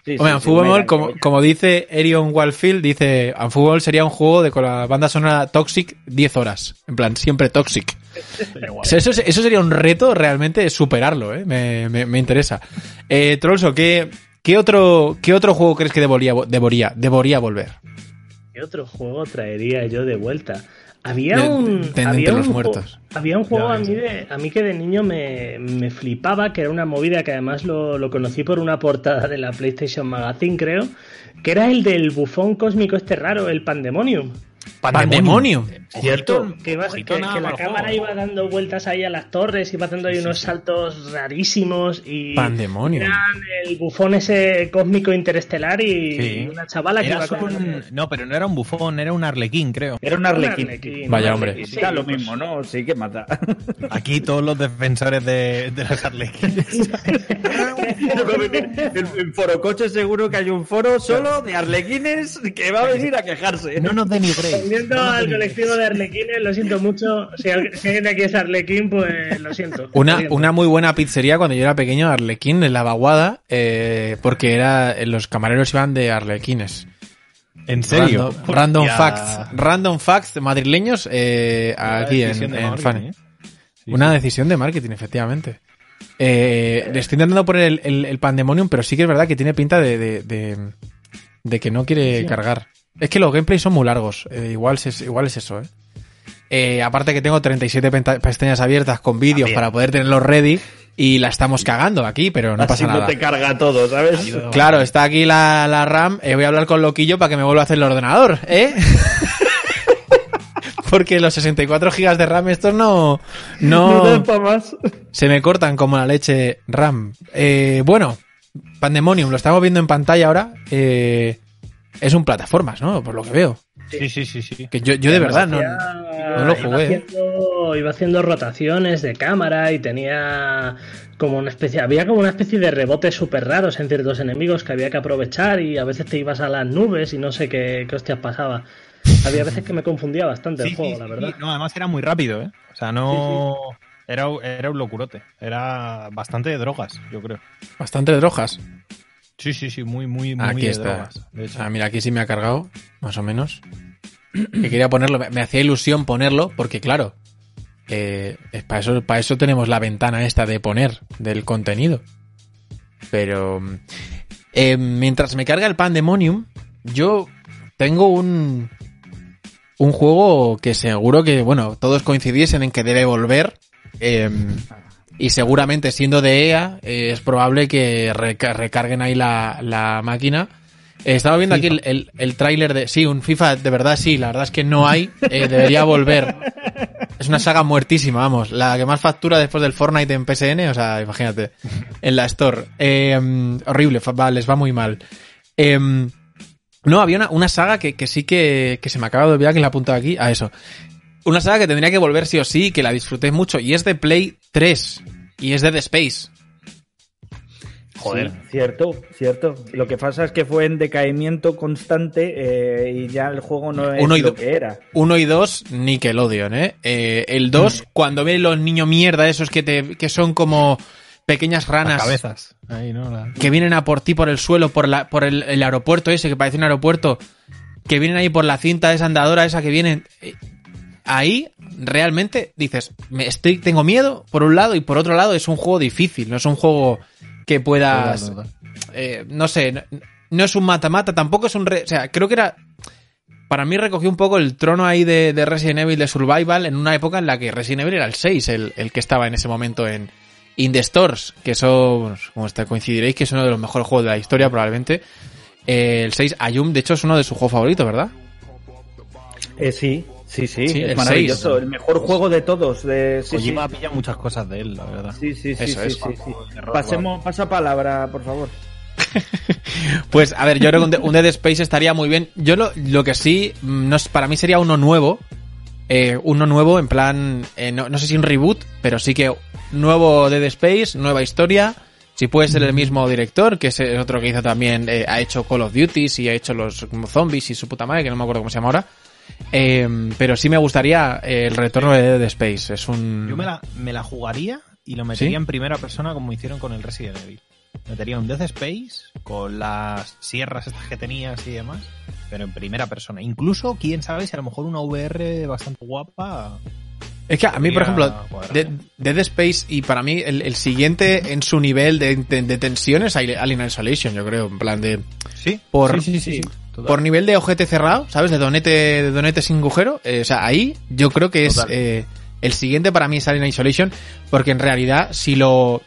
Sí, Hombre, sí, Unfumable, como, dice Erion Walfield, dice, Unfumable sería un juego de con la banda sonora Toxic 10 horas. En plan, siempre Toxic. O sea, eso, eso sería un reto realmente superarlo, ¿eh? Me, me, me interesa. Eh, Trollso, ¿qué, qué, otro, ¿qué otro juego crees que debería, debería, debería volver? ¿Qué otro juego traería yo de vuelta? Había De- un. de- de había un los muertos. Había un juego Ya a mí, de, a mí que de niño me, me flipaba, que era una movida que además lo, lo conocí por una portada de la PlayStation Magazine, creo, que era el del bufón cósmico este raro, el Pandemonium. Pandemonium. Cierto. Que, Ojito que- nada que la cámara juego. iba dando vueltas ahí a las torres, iba haciendo ahí unos saltos rarísimos y Pandemonium. eran el bufón ese cósmico interestelar y Sí. una chavala que Era iba con un- No, pero no era un bufón, era un arlequín, creo. Era un un arlequín. arlequín, Vaya, hombre. sí, lo mismo, ¿no? Sí que mata. [LAUGHS] Aquí todos los defensores de, de los arlequines. [LAUGHS] En Forocoche seguro que hay un foro solo de arlequines que va a venir a quejarse. No nos denigréis. Volviendo al colectivo de arlequines, lo siento mucho. Si al- si alguien de aquí es arlequín, pues lo siento. Una, una muy buena pizzería cuando yo era pequeño, Arlequín, en la vaguada, eh, porque era, los camareros iban de arlequines. ¿En serio? Random, facts. Random facts madrileños eh, aquí en, en Fan. ¿eh? Sí, Una sí. decisión de marketing, efectivamente. Eh, le estoy intentando poner el, el- el Pandemonium, pero sí que es verdad que tiene pinta de, de, de- de que no quiere cargar. Es que los gameplays son muy largos. eh, igual, es, igual es eso, ¿eh? Eh, aparte que tengo 37 penta- pestañas abiertas con vídeos para poder tenerlos ready y la estamos cagando aquí, pero no Así pasa no nada. te carga todo, ¿sabes? Claro, está aquí la, la RAM. eh, voy a hablar con Loquillo para que me vuelva a hacer el ordenador, ¿eh? [LAUGHS] Porque los 64 gigas de RAM estos no, No [LAUGHS] no más. se me cortan como la leche RAM. Eh, bueno, Pandemonium, lo estamos viendo en pantalla ahora. eh, es un plataformas, ¿no? Por lo que veo. Sí, sí, sí, sí. Que yo, yo de verdad no, no lo iba jugué. haciendo, iba haciendo rotaciones de cámara y tenía como una especie, había como una especie de rebotes súper raros en ciertos enemigos que había que aprovechar y a veces te ibas a las nubes y no sé qué, qué hostias pasaba. Había veces que me confundía bastante el Sí, juego, sí, la sí. verdad. No, además era muy rápido, ¿eh? O sea, no... Era, era un locurote. Era bastante de drogas, yo creo. Bastante drogas. Sí, sí, sí, muy, muy, muy Aquí de está. drogas. de hecho. Ah, mira, aquí sí me ha cargado, más o menos. [CLEARS THROAT] Que quería ponerlo, me, me hacía ilusión ponerlo, porque claro, eh, es para eso, para eso tenemos la ventana esta de poner del contenido. Pero eh, mientras me carga el Pandemonium, yo tengo un un juego que seguro que, bueno, todos coincidiesen en que debe volver. eh, y seguramente siendo de EA, eh, es probable que reca- recarguen ahí la, la máquina. Eh, estaba viendo aquí el, el, el tráiler de... Sí, un FIFA de verdad sí, la verdad es que no hay. eh, debería volver. Es una saga muertísima, vamos. La que más factura después del Fortnite en PSN, o sea, imagínate. En la Store. Horrible, va, les va muy mal. Em, no, había una, una saga que, que sí que, que se me acaba de olvidar que la he apuntado aquí. A eso. Una saga que tendría que volver sí o sí, que la disfruté mucho. Y es de Play 3. Y es de The Space. Joder. Sí, cierto, cierto. Lo que pasa es que fue en decaimiento constante eh, y ya el juego no es Uno y lo que era. Uno y dos, Nickelodeon, ¿eh? Eh, el 2, cuando ven los niños mierda esos que, te, que son como pequeñas Las ranas cabezas. Ahí, ¿no? La- que vienen a por ti por el suelo, por, la, por el, el aeropuerto ese, que parece un aeropuerto, que vienen ahí por la cinta esa andadora esa que vienen... Ahí realmente dices, me estoy, tengo miedo por un lado y por otro lado es un juego difícil, no es un juego que puedas... Eh, no sé, no, no es un mata-mata, tampoco es un... re- o sea, creo que era... Para mí recogió un poco el trono ahí de, de Resident Evil de Survival en una época en la que Resident Evil era el 6, el, el que estaba en ese momento en In the Stores, que eso, como está, coincidiréis, que es uno de los mejores juegos de la historia probablemente. Eh, el 6, Ayum, de hecho, es uno de sus juegos favoritos, ¿verdad? Eh, sí, sí, sí, Sí, el es maravilloso. El mejor juego de todos. De, sí, sí. Muchas cosas de él, la verdad. Sí, sí, sí, Eso es. Pasemos, pasa palabra, por favor. [LAUGHS] Pues, a ver, yo creo que un, de- un Dead Space estaría muy bien. Yo lo, lo que sí, mm, no para mí sería uno nuevo. Eh, uno nuevo, en plan, eh, no, no sé si un reboot, pero sí que nuevo Dead Space, nueva historia. Si puede ser el mismo director, que es otro que hizo también, eh, ha hecho Call of Duty y ha hecho los zombies y su puta madre, que no me acuerdo cómo se llama ahora. Eh, pero sí me gustaría eh, el retorno de Dead Space. Es un. Yo me la, me la jugaría y lo metería ¿Sí? en primera persona como hicieron con el Resident Evil. Metería un Death Space con las sierras estas que tenías y demás, pero en primera persona. Incluso, quién sabe, si a lo mejor una VR bastante guapa. Es que a mí, por ejemplo, cuadrar. de- Dead Space y para mí el, el siguiente en su nivel de, de, de Alien Isolation, yo creo. En plan de. Sí, Por- sí, sí, sí, total. Por nivel de ojete cerrado, ¿sabes? De donete, de donete sin agujero. eh, o sea, ahí yo creo que es eh, el siguiente para mí es Alien Isolation, porque en realidad si lo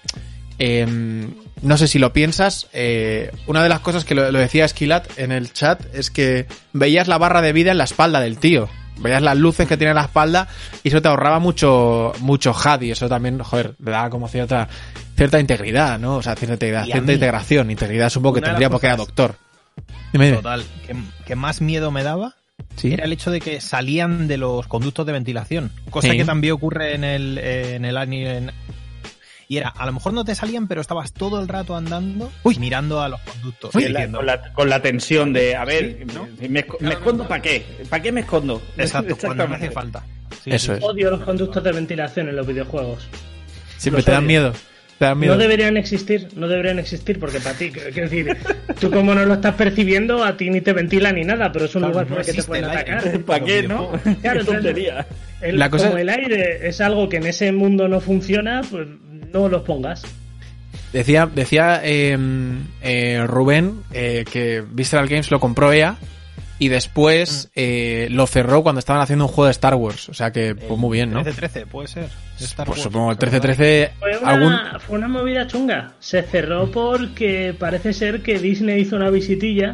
em, no sé si lo piensas, eh, una de las cosas que lo, lo decía Esquilat en el chat es que veías la barra de vida en la espalda del tío. Veías las luces que tiene en la espalda y eso te ahorraba mucho mucho HUD y eso también, joder, le daba como cierta cierta integridad, ¿no? O sea, cierta integridad, cierta mí, integración, integridad supongo que tendría porque era doctor. Dime, dime. Total, que, que más miedo me daba Sí. era el hecho de que salían de los conductos de ventilación. Cosa Sí. que también ocurre en el, en el Alien. Y era, a lo mejor no te salían, pero estabas todo el rato andando mirando a los conductos. Con la, diciendo, con, la, con la tensión de, a ver, Sí, ¿no? ¿me, esco- me escondo para qué? ¿Para qué me escondo? [LAUGHS] Exacto, cuando me hace falta. Sí, Eso sí, es. Odio los conductos de ventilación en los videojuegos. Siempre Los te dan miedo. No deberían existir, no deberían existir, porque para ti, quiero decir, tú como no lo estás percibiendo, a ti ni te ventila ni nada, pero es un Claro, lugar no el que te pueden atacar. [LAUGHS] ¿Para qué, no? [LAUGHS] Claro, tontería. El- La cosa- Como el aire es algo que en ese mundo no funciona, pues no los pongas. Decía, decía eh, eh, Rubén eh, que Visceral Games lo compró EA y después eh, lo cerró cuando estaban haciendo un juego de Star Wars. O sea que, pues muy bien, ¿no? 13-13, puede ser. Star Pues Wars, supongo el pero 13-13, Fue una, algún... fue una movida chunga. Se cerró porque parece ser que Disney hizo una visitilla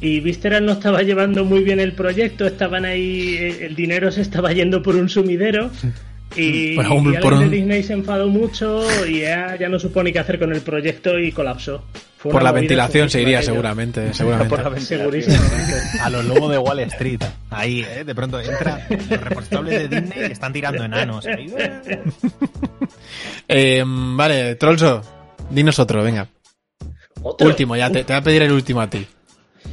y Visceral no estaba [LAUGHS] llevando muy bien el proyecto, estaban ahí, eh, el dinero se estaba yendo por un sumidero. [LAUGHS] Y, Por un- y alguien por un- de Disney se enfadó mucho y ya, ya no supo ni qué hacer con el proyecto y colapsó. Fue Por la ventilación se iría seguramente, seguramente. [LAUGHS] Por la ventilación. A los lobos de Wall Street. Ahí, ¿eh? De pronto entra los responsables de Disney están tirando enanos. Ahí, eh. [LAUGHS] Eh, vale, Trollso, dinos otro, venga. Otro. Último, ya te, te voy a pedir el último a ti.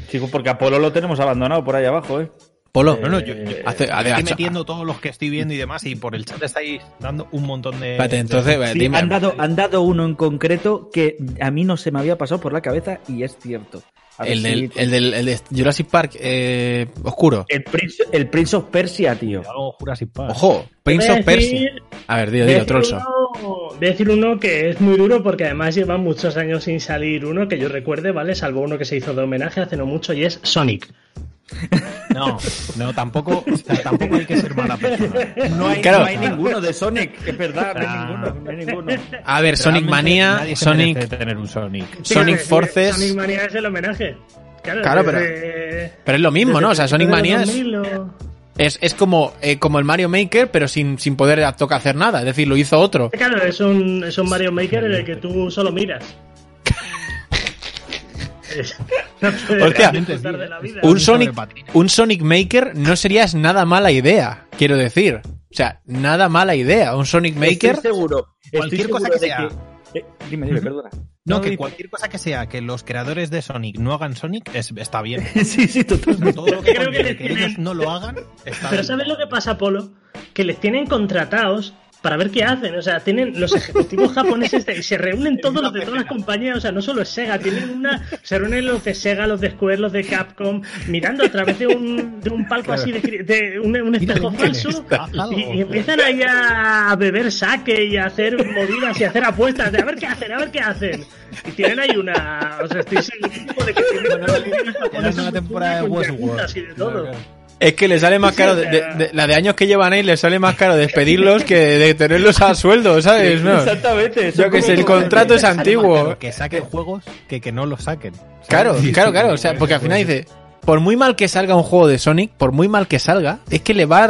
Chico, porque Apolo lo tenemos abandonado por ahí abajo, ¿eh? Polo, No, no, yo, yo hace- ha- estoy metiendo todos los que estoy viendo y demás y por el chat estáis dando un montón de... Espérate, entonces, eh, Sí, dime. han, dado, han dado uno en concreto que a mí no se me había pasado por la cabeza y es cierto. El si- del, el del el de Jurassic Park eh, oscuro. el, Prince, el Prince of Persia, tío. Algo Jurassic Park. Ojo, Prince of Persia. A ver, dilo, dilo, decir Trollso. uno- voy a decir uno que es muy duro porque además lleva muchos años sin salir uno que yo recuerde, ¿vale? Salvo uno que se hizo de homenaje hace no mucho y es Sonic. No, no, tampoco, o sea, tampoco hay que ser mala persona. No hay, Claro. no hay ninguno de Sonic, es verdad, no hay Ah. ninguno, no hay ninguno. A ver, Sonic Realmente Mania, nadie se Sonic, merece tener un Sonic. Forces. Sonic Mania es el homenaje. Claro, Claro, desde- pero es lo mismo, ¿no? O sea, Sonic los Mania es, 2000 o- es, es como, eh, como el Mario Maker, pero sin, sin poder toca hacer nada. Es decir, lo hizo otro. Claro, es un, es un Mario Maker en el que tú solo miras. [LAUGHS] Hostia. Un Sonic, un Sonic Maker no sería nada mala idea, quiero decir. O sea, nada mala idea. Un Sonic Maker. Estoy seguro. estoy Cualquier cosa seguro que sea. Eh, dime, dime, perdona. No, que cualquier cosa que sea que los creadores de Sonic no hagan Sonic es- está bien. [LAUGHS] sí, sí, totalmente. Todo lo que Creo que ellos no lo hagan está Pero bien. ¿sabes lo que pasa, Polo? Que les tienen contratados para ver qué hacen. O sea, tienen los ejecutivos japoneses de- y se reúnen todos los de todas las compañías. O sea, no solo es Sega, tienen una. Se reúnen los de Sega, los de Square, los de Capcom, mirando a través de un, de un palco así de, de un, un espejo falso. Y, y empiezan ahí a beber sake y a hacer movidas y a hacer apuestas de a ver qué hacen, a ver qué hacen. Y tienen ahí una. O sea, estoy segurísimo de que tienen una la nueva temporada de Westworld. preguntas y de todo. Es que le sale más caro, de, de- de- la de años que llevan ahí, le sale más caro despedirlos que de tenerlos a sueldo, ¿sabes? ¿No? Exactamente. Yo que sé, el contrato es antiguo. Que saquen juegos que que no los saquen. ¿sabes? Claro, claro, claro. O sea, porque al final dice, por muy mal que salga un juego de Sonic, por muy mal que salga, es que le va a,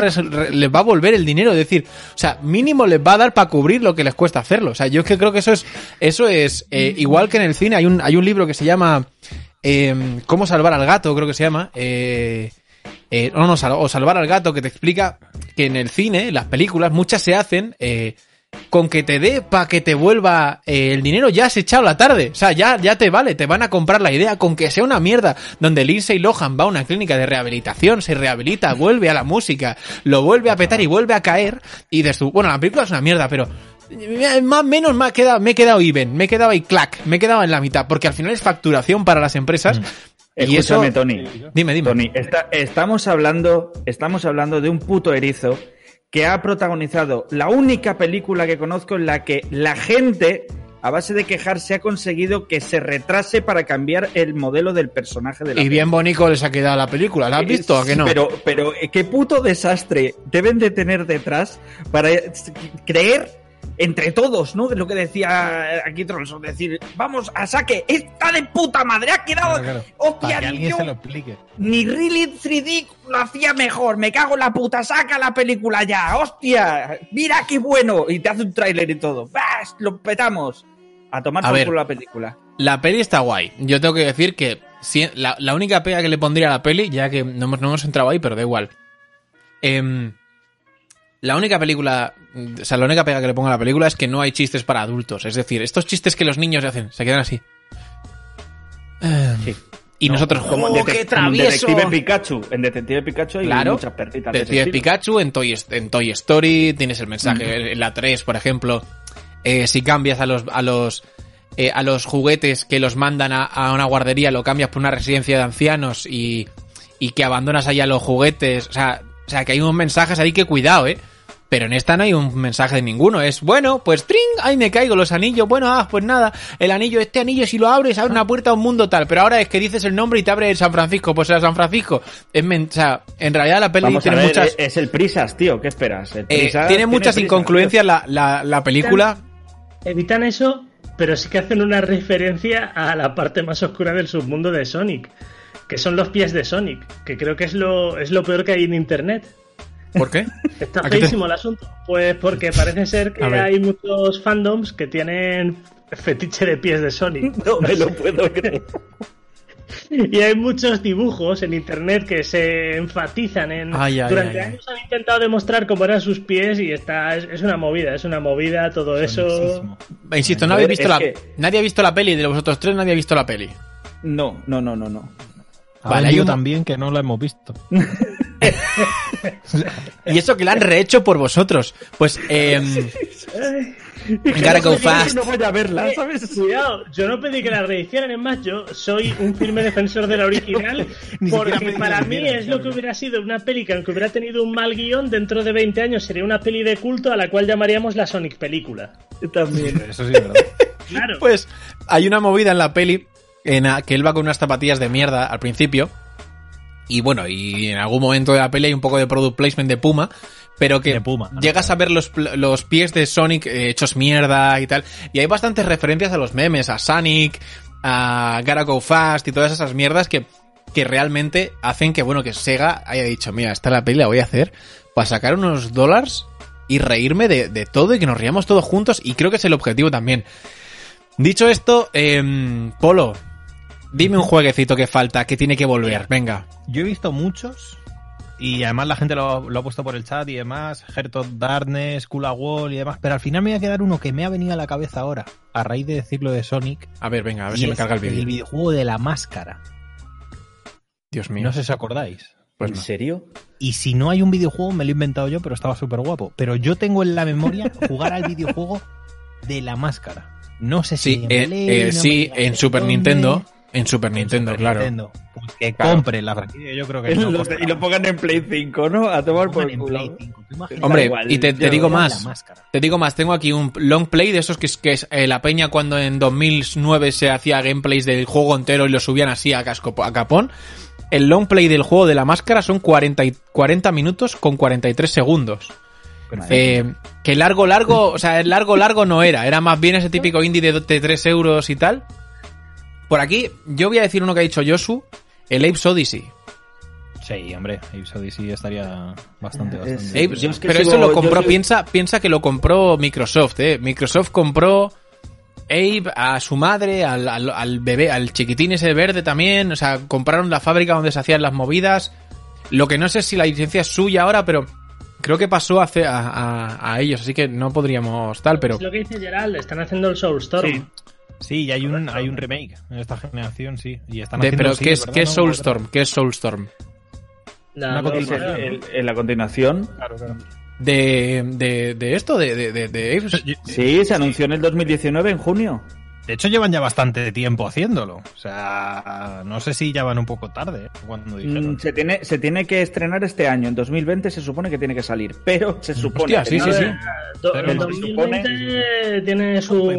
les va a volver el dinero. Es decir, o sea, mínimo les va a dar para cubrir lo que les cuesta hacerlo. O sea, yo es que creo que eso es, eso es eh, igual que en el cine. Hay un, hay un libro que se llama eh, ¿Cómo salvar al gato? Creo que se llama. Eh, eh, no, no, o salvar al gato, que te explica que en el cine, las películas, muchas se hacen eh, con que te dé para que te vuelva eh, el dinero, ya has echado la tarde. O sea, ya, ya te vale, te van a comprar la idea, con que sea una mierda, donde Lindsay Lohan va a una clínica de rehabilitación, se rehabilita, vuelve a la música, lo vuelve a petar y vuelve a caer, y de su, bueno, la película es una mierda, pero eh, más menos me, ha quedado, me he quedado even, me he quedado ahí me he quedado en la mitad, porque al final es facturación para las empresas. Y eso, Escúchame, Tony. dime, dime. Tony, esta- estamos hablando, estamos hablando de un puto erizo que ha protagonizado la única película que conozco en la que la gente, a base de quejarse, ha conseguido que se retrase para cambiar el modelo del personaje de la Y bien bonito les ha quedado la película, ¿la has visto o que no? Pero, pero eh, qué puto desastre deben de tener detrás para eh, creer entre todos, ¿no? De lo que decía aquí Tronson, decir, vamos a saque, está de puta madre, ha quedado, Claro, claro. hostia, Para que ni alguien yo- se lo explique. ni Really 3D lo hacía mejor, me cago en la puta, saca la película ya, hostia, mira qué bueno, y te hace un tráiler y todo, ¡Bas! lo petamos, a tomar A por ver. la película. La peli está guay. Yo tengo que decir que si- la, la única pega que le pondría a la peli, ya que no hemos, no hemos entrado ahí, pero da igual. Em, la única película, o sea, la única pega que le pongo a la película es que no hay chistes para adultos. Es decir, estos chistes que los niños hacen, se quedan así. Sí. Y No, nosotros, como, ¡oh, en qué! Detective Pikachu, en Detective Pikachu hay Claro. muchas perritas Detective. Pikachu en Toy, en Toy Story, tienes el mensaje Mm. en la 3, por ejemplo. eh, si cambias a los, a los, eh, a los juguetes que los mandan a, a una guardería, lo cambias por una residencia de ancianos y, y que abandonas allá los juguetes. O sea, o sea, que hay unos mensajes ahí que cuidado, ¿eh? Pero en esta no hay un mensaje de ninguno. Es, bueno, pues tring, ahí me caigo los anillos. Bueno, ah, pues nada, el anillo, este anillo, si lo abres, abre una puerta a un mundo tal. Pero ahora es que dices el nombre y te abre el San Francisco. Pues era San Francisco. Es men- o sea, en realidad la peli Vamos a tiene ver, muchas, es el Prisas, tío, ¿qué esperas? El eh, Prisas tiene muchas prisa, incongruencias la, la, la película. Evitan eso, pero sí que hacen una referencia a la parte más oscura del submundo de Sonic, que son los pies de Sonic, que creo que es lo, es lo peor que hay en internet. ¿Por qué? Está ¿A qué te- feísimo el asunto. Pues porque parece ser que hay muchos fandoms que tienen fetiche de pies de Sonic. [LAUGHS] No me lo puedo creer. Y hay muchos dibujos en internet que se enfatizan en. Ay, ay, Durante ay, ay. años han intentado demostrar cómo eran sus pies y está. Es, es una movida, es una movida todo eso. Sonicísimo. Insisto, no A habéis visto es la, que- nadie ha visto la peli, de vosotros tres nadie ha visto la peli. No, no, no, no, no. Ha Vale, un- también que no lo hemos visto. [LAUGHS] Y eso que la han rehecho por vosotros. Pues, [LAUGHS] eh, Gotta go fast. No voy a verla, Eh, ¿sabes? Cuidado, yo no pedí que la rehicieran, es más, yo soy un firme defensor de la original, [LAUGHS] porque para la mí es lo que hubiera sido una peli que aunque hubiera tenido un mal guion, dentro de 20 años sería una peli de culto a la cual llamaríamos la Sonic película. Yo también. Eso sí, ¿verdad? Claro. Pues hay una movida en la peli en que él va con unas zapatillas de mierda al principio. Y bueno, y en algún momento de la peli hay un poco de product placement de Puma. Pero que Puma, no, llegas a ver los, los pies de Sonic eh, hechos mierda y tal. Y hay bastantes referencias a los memes, a Sonic, a Gotta Go Fast y todas esas mierdas que, que realmente hacen que, bueno, que Sega haya dicho, mira, esta la peli la voy a hacer para sacar unos dólares y reírme de, de todo y que nos riamos todos juntos. Y creo que es el objetivo también. Dicho esto, em, Polo, dime un jueguecito que falta, que tiene que volver. Venga. Yo he visto muchos y además la gente lo, lo ha puesto por el chat y demás, Heart of Darkness, Kula Wall y demás, pero al final me voy a quedar uno que me ha venido a la cabeza ahora, a raíz de decirlo de Sonic. A ver, venga, a ver si me carga el vídeo. videojuego de la máscara. Dios mío. No sé si acordáis. Pues ¿En no. serio? Y si no hay un videojuego, me lo he inventado yo, pero estaba súper guapo. Pero yo tengo en la memoria [LAUGHS] jugar al videojuego de la máscara. No sé si Sí, en eh, Play, eh, no me sí, digas en Super dónde. Nintendo. En Super En Nintendo, Super claro. Nintendo. Pues que Claro. compre la franquicia, yo creo que no Lo- y lo pongan en Play 5, ¿no? A tomar por Pongan en culo. Play 5. Tú imagínate Hombre, igual, y te, digo más. Te digo más, tengo aquí un long play de esos que es, que es eh, la peña cuando en 2009 se hacía gameplays del juego entero y lo subían así a, casco, a capón. El long play del juego de la máscara son 40, y- 40 minutos con 43 segundos. Eh, que largo, largo, o sea, el largo, largo no era. Era más bien ese típico indie de, de 3 euros y tal. Por aquí, yo voy a decir uno que ha dicho Yosu, el Apes Odyssey. Sí, hombre, Apes Odyssey estaría bastante, Es- bastante. Apes- Yo es que pero sigo- eso lo yo compró, sigo- piensa, piensa que lo compró Microsoft, eh. Microsoft compró Abe a su madre, al, al- al bebé, al chiquitín ese verde también. O sea, compraron la fábrica donde se hacían las movidas. Lo que no sé si la licencia es suya ahora, pero creo que pasó hace a, a- a ellos, así que no podríamos tal, pero Es lo que dice Gerald, están haciendo el Soulstorm. Sí. Sí, y hay un, hay un remake en esta generación, sí. Y están de- haciendo, pero ¿qué es, ¿qué es. Soulstorm? ¿Qué es Soulstorm? En la continuación. Claro, claro. De, de, de esto, de, de, de, de Apes. Sí, se anunció en el 2019, en junio. De hecho, llevan ya bastante tiempo haciéndolo. O sea, no sé si ya van un poco tarde ¿eh? cuando dijeron. Mm, Se tiene, se tiene que estrenar este año. En 2020 se supone que tiene que salir. Pero se supone. Hostia, sí, que sí, sí. Pero el no, 2020 tiene su...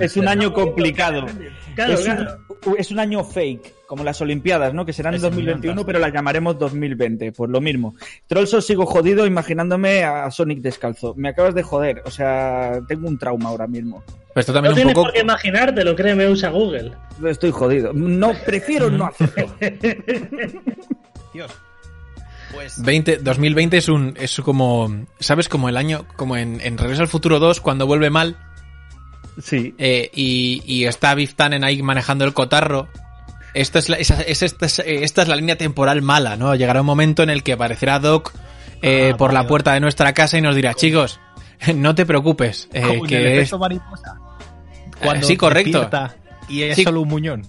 Es un año complicado. Claro, es, claro. Un, es un año fake, como las Olimpiadas, ¿no? Que serán en Es 2021, fantástico. pero las llamaremos 2020. Pues lo mismo. Trollso sigo jodido imaginándome a Sonic descalzo. Me acabas de joder. O sea, tengo un trauma ahora mismo. Pero esto No también un tienes poco. por qué imaginártelo, créeme, usa Google. Estoy jodido. No, [LAUGHS] prefiero no hacerlo. [LAUGHS] Dios. Pues. 20, 2020 es un es como sabes como el año como en, en Regreso al Futuro 2 cuando vuelve mal Sí. eh, y, y está Biff Tannen ahí manejando el cotarro esta es, la, esa- es- esta, es, eh, esta es la línea temporal mala no llegará un momento en el que aparecerá Doc eh, Ah, por vale, la vale. puerta de nuestra casa y nos dirá chicos no te preocupes eh, como el que es, efecto mariposa. Cuando sí, correcto. Y es Sí. solo un muñón.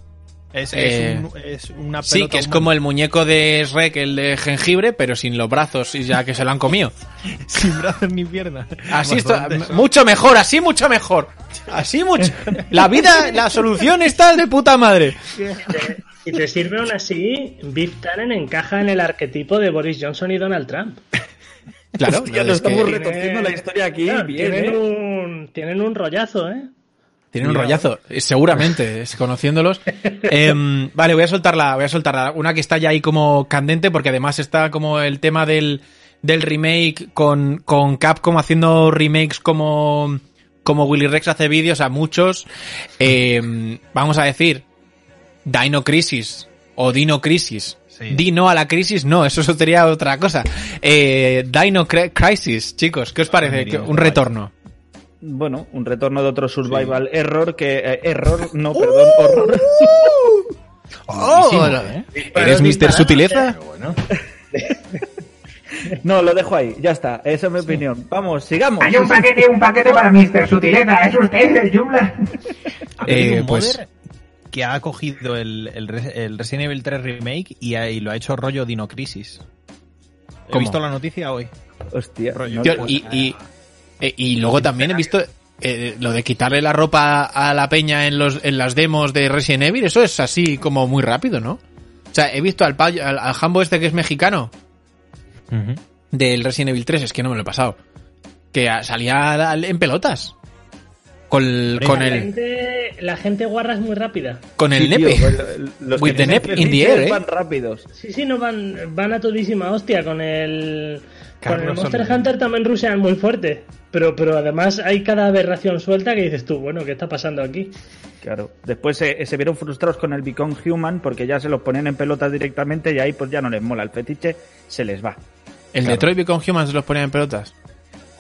Es, Eh, es un- es una Sí, pelota que es humana. como el muñeco de Shrek, el de jengibre, pero sin los brazos y ya que se lo han comido. [LAUGHS] sin brazos ni piernas. Así está, mucho mejor, así mucho mejor. Así mucho. La vida, la solución está de puta madre. Si te sirve aún así, Biff Tannen encaja en el arquetipo de Boris Johnson y Donald Trump. Claro, Hostia, es nos que estamos retorciendo la historia aquí. Claro, bien, tienen, ¿eh? un, tienen un rollazo, ¿eh? Tienen un rollazo, eh, seguramente, [LAUGHS] es- conociéndolos. Em, vale, voy a soltarla, voy a soltarla. Una que está ya ahí como candente, porque además está como el tema del, del remake con, con Capcom haciendo remakes como, como Willy Rex hace vídeos a muchos. Em, vamos a decir, Dino Crisis o Dino Crisis. Sí. Dino a la crisis, no, eso sería otra cosa. Eh, Dino Cri- Crisis, chicos, ¿qué os parece? ¿Un retorno? Bueno, un retorno de otro survival error que... eh, error, no, perdón, horror. [LAUGHS] ¡Oh! ¿eh? ¿Eres Mr. Sutileza? Bueno. [LAUGHS] No, lo dejo ahí, ya está, esa es mi opinión. Vamos, sigamos. Hay un paquete, un paquete para Mr. Sutileza. ¿Es usted el Joomla? [LAUGHS] Eh, un pues- que ha cogido el, el, Res- el Resident Evil 3 Remake y, ha- y lo ha hecho rollo Dino Crisis. He visto la noticia hoy. Hostia, Rollo. no, Tío, pues, y, y, eh, y luego también he visto eh, lo de quitarle la ropa a la peña en, los, en las demos de Resident Evil, eso es así como muy rápido, ¿no? O sea, he visto al, payo- al, al Jambo este que es mexicano del Resident Evil 3, es que no me lo he pasado. Que a- salía al- en pelotas. Con, el- con la, el, gente, la gente guarra es muy rápida. con el sí, tío, nepe. pues, los With que the tienen nep in the air, ¿eh? van rápidos. Sí, sí, no van, van a todísima hostia con el. Con el Monster. Hunter también rushean muy fuerte. Pero, pero además hay cada aberración suelta que dices tú, bueno, ¿qué está pasando aquí? Claro. Después se, se vieron frustrados con el Become Human porque ya se los ponían en pelotas directamente y ahí pues ya no les mola. El fetiche se les va. El Detroit Become Human se los ponían en pelotas.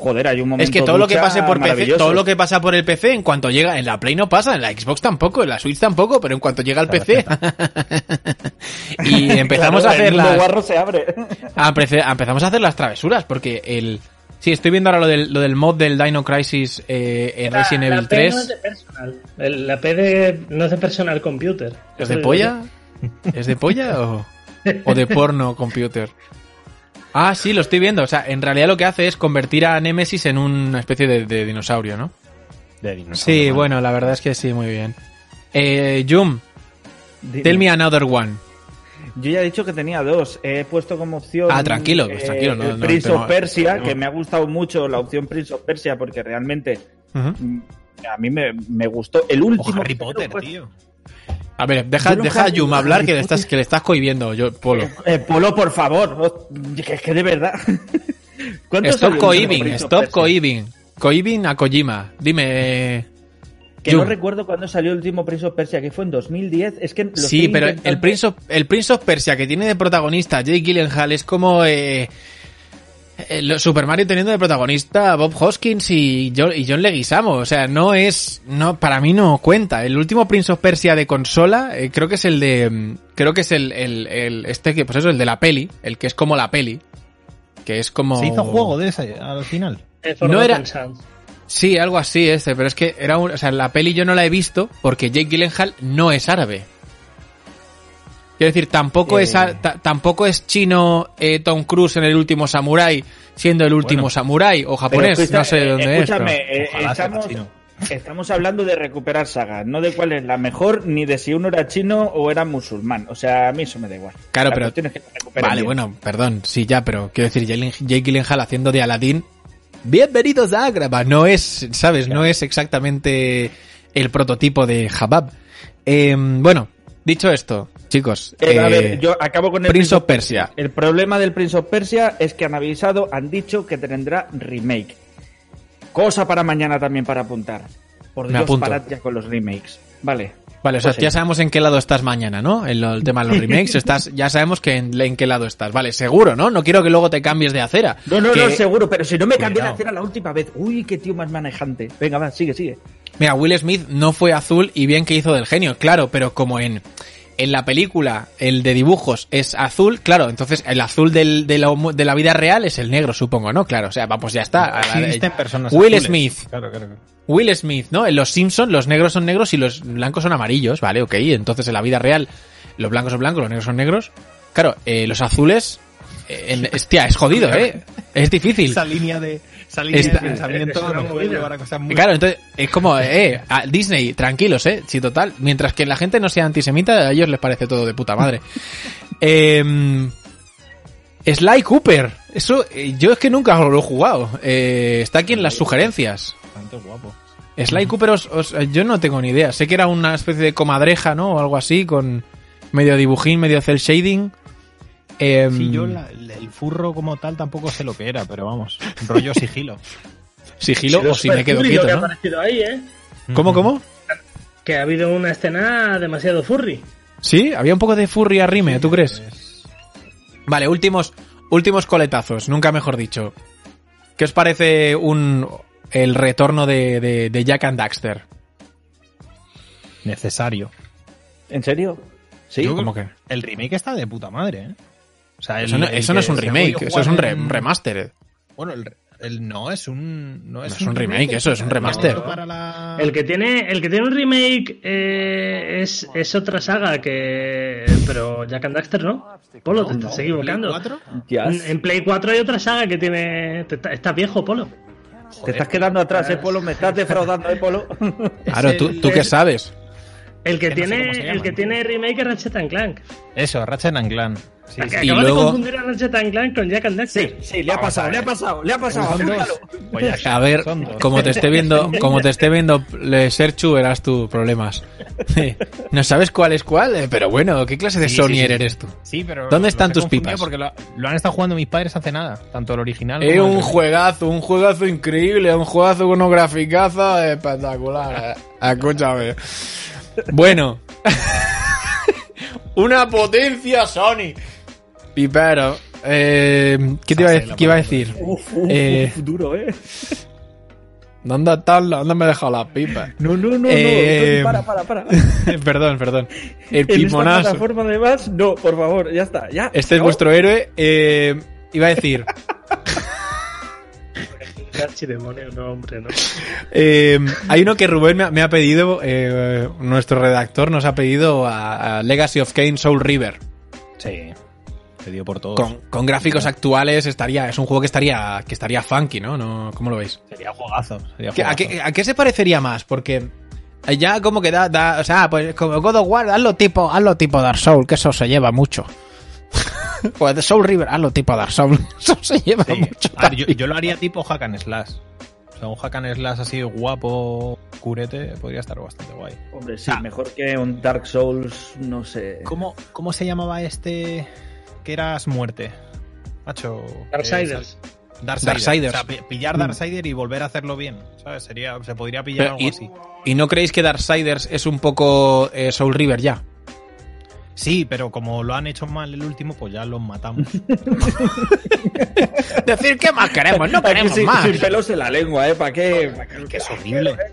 Joder, hay un momento Es que todo lo que pase por PC, todo lo que pasa por el PC, en cuanto llega, en la Play no pasa, en la Xbox tampoco, en la Switch tampoco, pero en cuanto llega al PC. [LAUGHS] y empezamos Claro, a hacer el las, guarro se abre. a empezamos a hacer las travesuras, porque el, sí, estoy viendo ahora lo del, lo del mod del Dino Crisis eh, en Resident La- la Evil P 3. no es de personal. El- la P de, no es de personal computer. ¿Es de polla? ¿Es de polla o, o de [LAUGHS] porno computer? Ah, sí, lo estoy viendo. O sea, en realidad lo que hace es convertir a Nemesis en una especie de, de dinosaurio, ¿no? De dinosaurio, Sí, bueno, la verdad es que sí, muy bien. Eh, Jum, Dime. tell me another one. Yo ya he dicho que tenía dos. He puesto como opción. Ah, tranquilo, pues tranquilo, no- el no Prince of Persia, que me ha gustado mucho la opción Prince of Persia porque realmente mm, a mí me, me gustó. El O último. Harry Potter, pues, tío. A ver, deja, no deja a Jum hablar que le estás, que le estás cohibiendo, yo, Polo. Eh, Polo, por favor. Oh, que Es que de verdad. [LAUGHS] ¿Cuánto Stop el cohibing, stop cohibing. Cohibing a Kojima. Dime. eh, Que no recuerdo cuándo salió el último Prince of Persia, que fue en 2010. Es que Sí, pero el intentando- Prince, of, el Prince of Persia que tiene de protagonista Jake Gyllenhaal es como eh, eh, Super Mario teniendo de protagonista Bob Hoskins y John, y John Leguizamo. O sea, no es, no, para mí no cuenta. El último Prince of Persia de consola eh, creo que es el de, mm, creo que es el, el, el- este que, pues eso, el de la peli, el que es como la peli, que es como. Se hizo juego de ese al final. Eh, No era-. Sí, algo así este, pero es que era un, o sea, la peli yo no la he visto porque Jake Gyllenhaal no es árabe. Quiero decir, tampoco Eh. es tampoco es chino eh, Tom Cruise en el último Samurai siendo el último Bueno. Samurái o japonés, escucha, no sé de dónde es. escúchame, pero- eh, estamos, chino. estamos hablando de recuperar sagas, no de cuál es la mejor, ni de si uno era chino o era musulmán. O sea, a mí eso me da igual. Claro, La pero- es que Vale, bien. bueno, perdón, sí, ya, pero quiero decir, Jake Gyllenhaal haciendo de Aladdin. Bienvenidos a Agrava. No es, ¿sabes? No es exactamente el prototipo de Habab. Eh, bueno, dicho esto, chicos. Eh, a eh, ver, yo acabo con el Prince of Persia. El problema del Prince of Persia es que han avisado, han dicho que tendrá remake. Cosa para mañana también para apuntar. Por Dios, parad ya con los remakes. Vale. Vale, o sea, ya sabemos en qué lado estás mañana, ¿no? En lo- el tema de los remakes, estás, ya sabemos que en, en qué lado estás. Vale, seguro, ¿no? No quiero que luego te cambies de acera. No, no, Que- no, seguro, pero si no me cambié de acera la última vez. Uy, qué tío más manejante. Venga, va, sigue, sigue. Mira, Will Smith no fue azul y bien que hizo del genio, claro, pero como en, en la película el de dibujos es azul, claro, entonces el azul del, de, la, de la vida real es el negro, supongo, ¿no? Claro, o sea, vamos, ya está. Existen personas Will azules. Smith. Claro, claro. Will Smith, ¿no? En los Simpsons los negros son negros y los blancos son amarillos, ¿vale? Ok, entonces en la vida real los blancos son blancos, los negros son negros. Claro, eh, los azules... eh, en- hostia, es jodido, ¿eh? Es difícil. Esa línea de, esa línea Esta- de pensamiento nos puede llevar a cosas muy... Claro, entonces es como, eh, a Disney, tranquilos, eh, sí, total. Mientras que la gente no sea antisemita, a ellos les parece todo de puta madre. [LAUGHS] Eh, Sly Cooper, eso, eh, yo es que nunca lo he jugado. Eh, está aquí en las sugerencias. Bastante guapo. Sly Cooper, os- os- yo no tengo ni idea. Sé que era una especie de comadreja, ¿no? O algo así, con medio dibujín, medio cel shading. Eh, Sí, yo la- el furro como tal tampoco sé lo que era, pero vamos, rollo [LAUGHS] sigilo. Sigilo o si me quedo quieto, ¿eh? ¿Cómo, cómo? Que ha habido una escena demasiado furry. Sí, había un poco de furry a rime, ¿tú crees? Vale, últimos, últimos coletazos, nunca mejor dicho. ¿Qué os parece un el retorno de, de, de Jack and Daxter? Necesario. ¿En serio? Sí. Yo- ¿Cómo que? El remake está de puta madre, ¿eh? O sea, el- Eso no, eso no es un remake, eso es un re- en- remaster. Bueno, el, el- no es un no es, No es un remake, eso es un remaster. Para la... El que tiene, el que tiene un remake eh, es, es otra saga que. Pero Jack and Daxter no. Polo, te estás equivocando. ¿Play 4? Ya, En, Play 4 hay otra saga que tiene. te- Está viejo, Polo. te estás quedando atrás, eh, Polo. Me estás defraudando, eh, Polo. Claro, ¿tú, tú qué es- sabes? El que, Que no sé tiene, cómo se el que tiene remake es Ratchet and Clank. Eso, Ratchet and Clank. Sí, sí. Y acabas luego- de confundir a Ratchet and Clank con Jack and Daxter. Sí, le ha pasado, le ha pasado, le ha pasado. Pues A ver, son dos. como te esté [LAUGHS] viendo, como te esté viendo le- Serchu, verás tú problemas. [LAUGHS] No sabes cuál es cuál, Eh, pero bueno, ¿qué clase de Sí, sí, Sonyer sí. eres tú? Sí, pero ¿Dónde están tus pipas? Porque lo, lo han estado jugando mis padres hace nada, tanto el original Es el un remake. juegazo, un juegazo increíble, un juegazo con unos graficazos espectaculares. [LAUGHS] Escúchame. Bueno. [LAUGHS] Una potencia Sony. Pipero. Eh, ¿Qué te iba a, Sase, dec- la qué iba a decir? Uf, uf, Eh, uf, duro, eh. ¿Dónde están? las- ¿Dónde me he dejado las pipas? No, no, no, Eh, no. Para, para, para. [LAUGHS] perdón, perdón. El En esta pimonazo. plataforma además, no, por favor, ya está, ya. Este es ¿No? vuestro héroe. Eh, iba a decir. Archidemonio, no, hombre, no. Eh, hay uno que Rubén me ha, me ha pedido, eh, nuestro redactor nos ha pedido a, a Legacy of Kane Soul River. Sí. Pedido por todos. Con, con gráficos actuales estaría, es un juego que estaría, que estaría funky, ¿no? ¿No? ¿Cómo lo veis? Sería juegazo. Sería ¿Qué- ¿A qué, a qué se parecería más? Porque ya como que da, da- o sea, pues como God of War, hazlo tipo, hazlo tipo Dark Soul, que eso se lleva mucho. [LAUGHS] pues de Soul River, hazlo tipo Dark Soul, [LAUGHS] eso se lleva Sí. mucho. Yo, yo lo haría tipo hack and slash. O sea, un hack and slash así guapo, curete, podría estar bastante guay. Hombre, sí, Ah. mejor que un Dark Souls, no sé. ¿Cómo, cómo se llamaba este que eras muerte? Macho. Darksiders. Darksiders. Darksiders. O sea, pi- pillar Darksider y volver a hacerlo bien. ¿Sabes? Sería, se podría pillar Pero, algo y, así. ¿Y no creéis que Darksiders es un poco eh, Soul River ya? Sí, pero como lo han hecho mal el último, pues ya los matamos. [LAUGHS] Decir, ¿qué más queremos? No queremos sin, más. sin pelos en la lengua, ¿eh? ¿Para qué? Que es horrible. [LAUGHS]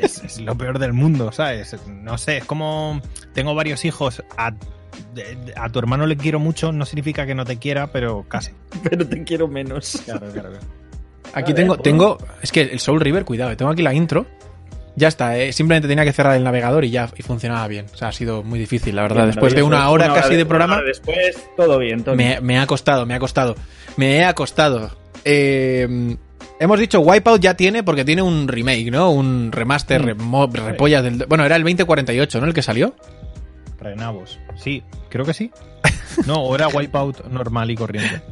Es, es lo peor del mundo, ¿sabes? No sé, es como. Tengo varios hijos. A, a tu hermano le quiero mucho, no significa que no te quiera, pero casi. [LAUGHS] Pero te quiero menos. Claro, claro. claro. Aquí ver, tengo, pues. tengo, es que el Soul River, cuidado, eh, tengo aquí la intro. Ya está, eh, simplemente tenía que cerrar el navegador y ya y funcionaba bien. O sea, ha sido muy difícil, la verdad. Después de una hora casi de programa, Después, todo bien, Tony. me, me ha costado, me ha costado. Me he acostado. Eh, hemos dicho Wipeout ya tiene, porque tiene un remake, ¿no? Un remaster, remo- repollas del... Bueno, era el 2048, ¿no? El que salió. Renavos. Sí, creo que sí. No, o era Wipeout normal y corriente.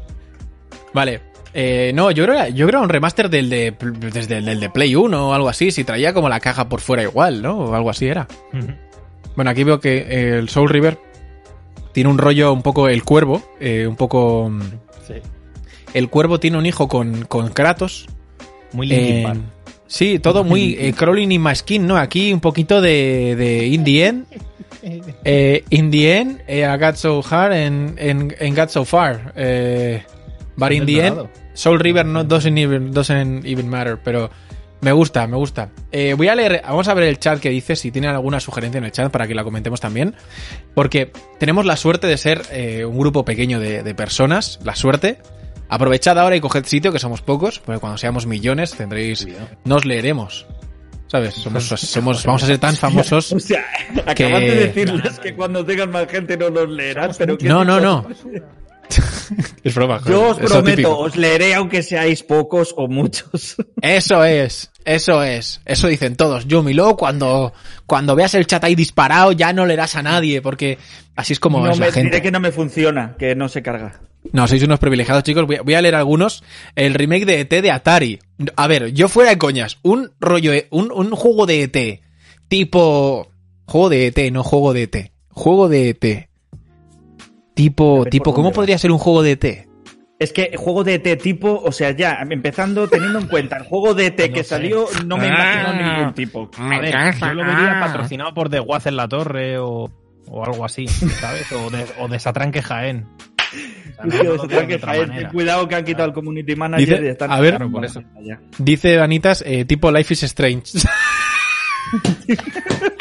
[LAUGHS] Vale. Eh, no, yo creo, yo creo un remaster del de, desde el del de Play 1 o algo así, si traía como la caja por fuera igual, ¿no? O algo así era. Bueno, aquí veo que eh, el Soul River tiene un rollo un poco el cuervo, eh, un poco... mm, Sí. El cuervo tiene un hijo con, con Kratos. Muy Linkin Eh, sí, todo muy crawling in my skin, ¿no? Aquí un poquito de, de In the End. [LAUGHS] Eh, in the end, I got so hard and, and, and got so far. Eh, but in the end. Soul River no doesn't even, doesn't even matter, pero Me gusta, me gusta. Eh, voy a leer, vamos a ver el chat que dice, si tienen alguna sugerencia en el chat para que la comentemos también. Porque tenemos la suerte de ser eh, un grupo pequeño de, de personas, la suerte. Aprovechad ahora y coged sitio, que somos pocos, porque cuando seamos millones tendréis, nos leeremos. ¿Sabes? Somos, somos, vamos a ser tan famosos. [LAUGHS] O sea, acabas Que- de decirles que cuando tengan más gente no los leerán, pero ¿qué No, no, no. De- [LAUGHS] Es broma. joder, Yo os es prometo, típico. os leeré aunque seáis pocos o muchos. [LAUGHS] Eso es, eso es, eso dicen todos. Yumi, luego cuando, cuando veas el chat ahí disparado ya no leerás a nadie, porque así es como no es me la gente. diré que no me funciona, que no se carga. No, sois unos privilegiados, chicos. Voy a, voy a leer algunos. El remake de ET de Atari. A ver, yo fuera de coñas. Un rollo, de- un, un juego de ET. Tipo. Juego de ET, no juego de ET. Juego de ET. Tipo, tipo, ¿cómo podría ser un juego de E ET? Es que juego de ET tipo, o sea, ya, empezando teniendo en cuenta el juego de ET [LAUGHS] No que sé. salió, no me imagino Ah. ningún tipo. A ver, yo lo vería patrocinado por The Waz en la Torre o, o algo así, ¿sabes? O de, o de Satranque Jaén. O sea, no- de que cuidado que han quitado el community manager Dice- y están a ver, Claro, por eso. ya. Dice Vanitas, eh, tipo Life is Strange. [LAUGHS]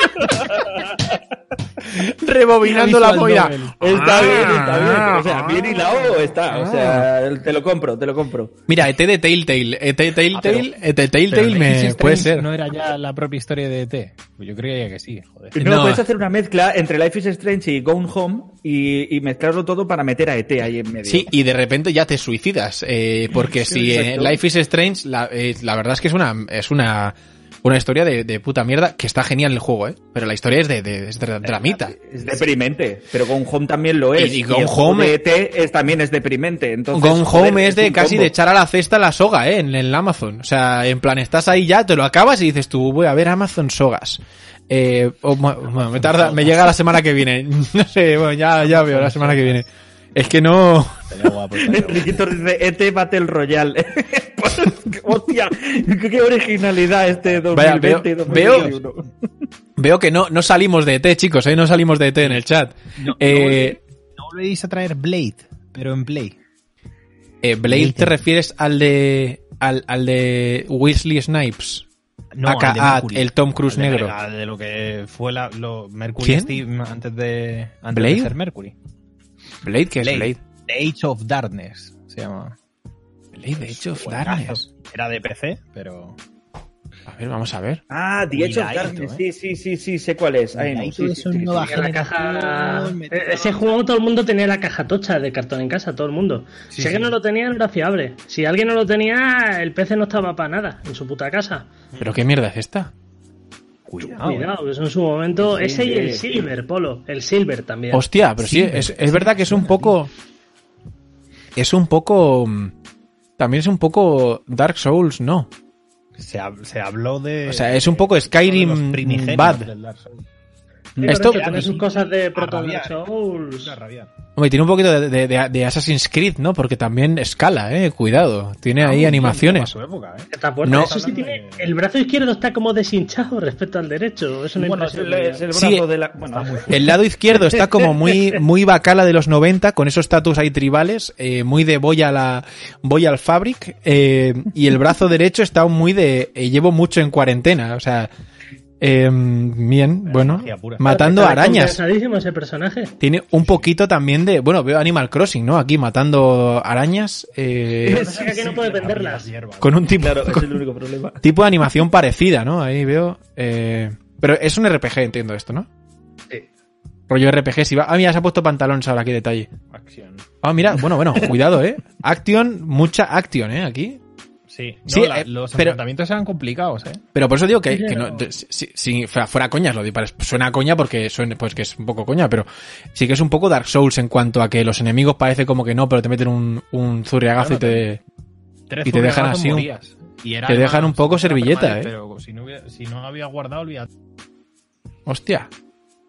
Rebobinando la novel. Está bien, está bien. Ah, O sea, bien hilado está. O sea, te lo compro, te lo compro. Mira, ET de Telltale. ET de Telltale, ET de Ah, Pero Telltale Life me is puede Strange ser. ¿No era ya la propia historia de ET? Pues yo creía que sí, joder. No, No. puedes hacer una mezcla entre Life is Strange y Gone Home y, y mezclarlo todo para meter a ET ahí en medio. Sí, y de repente ya te suicidas. eh, porque [LAUGHS] si eh. Life is Strange, la, eh, la verdad es que es una, es una, una historia de, de puta mierda que está genial el juego, ¿eh? Pero la historia es de, de, es de dramita. Es deprimente, pero Gone Home también lo es. Y- y Gone juego Home- de ET es, también es deprimente. Entonces, Gone joder, Home es de casi combo. de echar a la cesta la soga, ¿eh? En el Amazon. O sea, en plan, estás ahí ya, te lo acabas y dices tú, voy a ver Amazon sogas. Eh, bueno, me tarda, me llega la semana que viene. [LAUGHS] No sé, bueno, ya, ya veo la semana que viene. Es que no. Enriquito [LAUGHS] dice ET Battle Royale. [LAUGHS] Hostia, qué originalidad este Vaya, 2020 y veo- 2021. Veo que no, no salimos de ET, chicos, ¿eh? No salimos de ET en el chat. No, Eh, no volvéis a traer Blade, pero en Play. eh, Blade, ¿te refieres al de. al, al de Weasley Snipes? No, al de ah, Mercury. el Tom Cruise Al de- negro. al de lo que fue la, lo, Mercury ¿Quién? Steve antes de, antes ¿Blade? de ser Mercury. Blade, ¿qué es Blade. Blade? The Age of Darkness se llama. Blade, Age of. Darkness. Era de PC, pero. A ver, vamos a ver. Ah, The Age of Darkness. ¿eh? Sí, sí, sí, sí, sé cuál es. Ay, no, sí, eso sí, la caja. Ese juego todo el mundo tenía la caja tocha de cartón en casa, todo el mundo. Sí, si alguien no lo tenía, no era fiable. Si alguien no lo tenía, el PC no estaba para nada en su puta casa. ¿Pero qué mierda es esta? Cuidado. Cuidado, que eso en su momento. Ese y el. Silver, Polo. El Silver también. Hostia, pero sí, es, es verdad que es un poco. Es un poco. También es un poco Dark Souls, ¿no? Se, hab- se habló de. O sea, es un poco Skyrim bad. del Dark Souls. Sí, esto- tiene sus cosas de Proto Souls. Hombre, tiene un poquito de, de- de- de Assassin's Creed, ¿no? Porque también escala, eh. Cuidado. Tiene ahí A animaciones. su época, ¿eh? Está fuerte. No. Eso sí tiene. El brazo izquierdo está como deshinchado respecto al derecho. Es una Bueno, es el, es el Sí, brazo de la. Bueno, El lado izquierdo está como muy, [LAUGHS] muy bacala de los 90, con esos tatus ahí tribales, eh, muy de voy a la, voy al fabric, eh, y el brazo derecho está muy de, eh, llevo mucho en cuarentena, o sea, eh, bien, bueno, matando arañas. ese personaje. Tiene un poquito también de, bueno, veo Animal Crossing, ¿no? Aquí matando arañas, eh, Lo que aquí no puede venderlas. Con un tipo, claro, es el único problema. tipo de animación parecida, ¿no? Ahí veo, eh, pero es un RPG, entiendo esto, ¿no? Sí. Rollo RPG, si va, ah, mira, se ha puesto pantalones ahora, qué detalle. Acción. Ah, mira, bueno, bueno, cuidado, eh. Action, mucha action, eh, aquí. Sí, Sí, No, la- eh, los pero- enfrentamientos eran complicados, ¿eh? Pero por eso digo que, Sí, que no, si, si fuera, coñas, lo digo, suena a coña porque suena, pues que es un poco coña, pero sí que es un poco Dark Souls en cuanto a que los enemigos parece como que no, pero te meten un, un zurriagazo y te... Tres Y te dejan así un-. Y era te dejan un poco servilleta, ¿eh? Pero si no, hubiera- si no había guardado, olvídate. Hostia.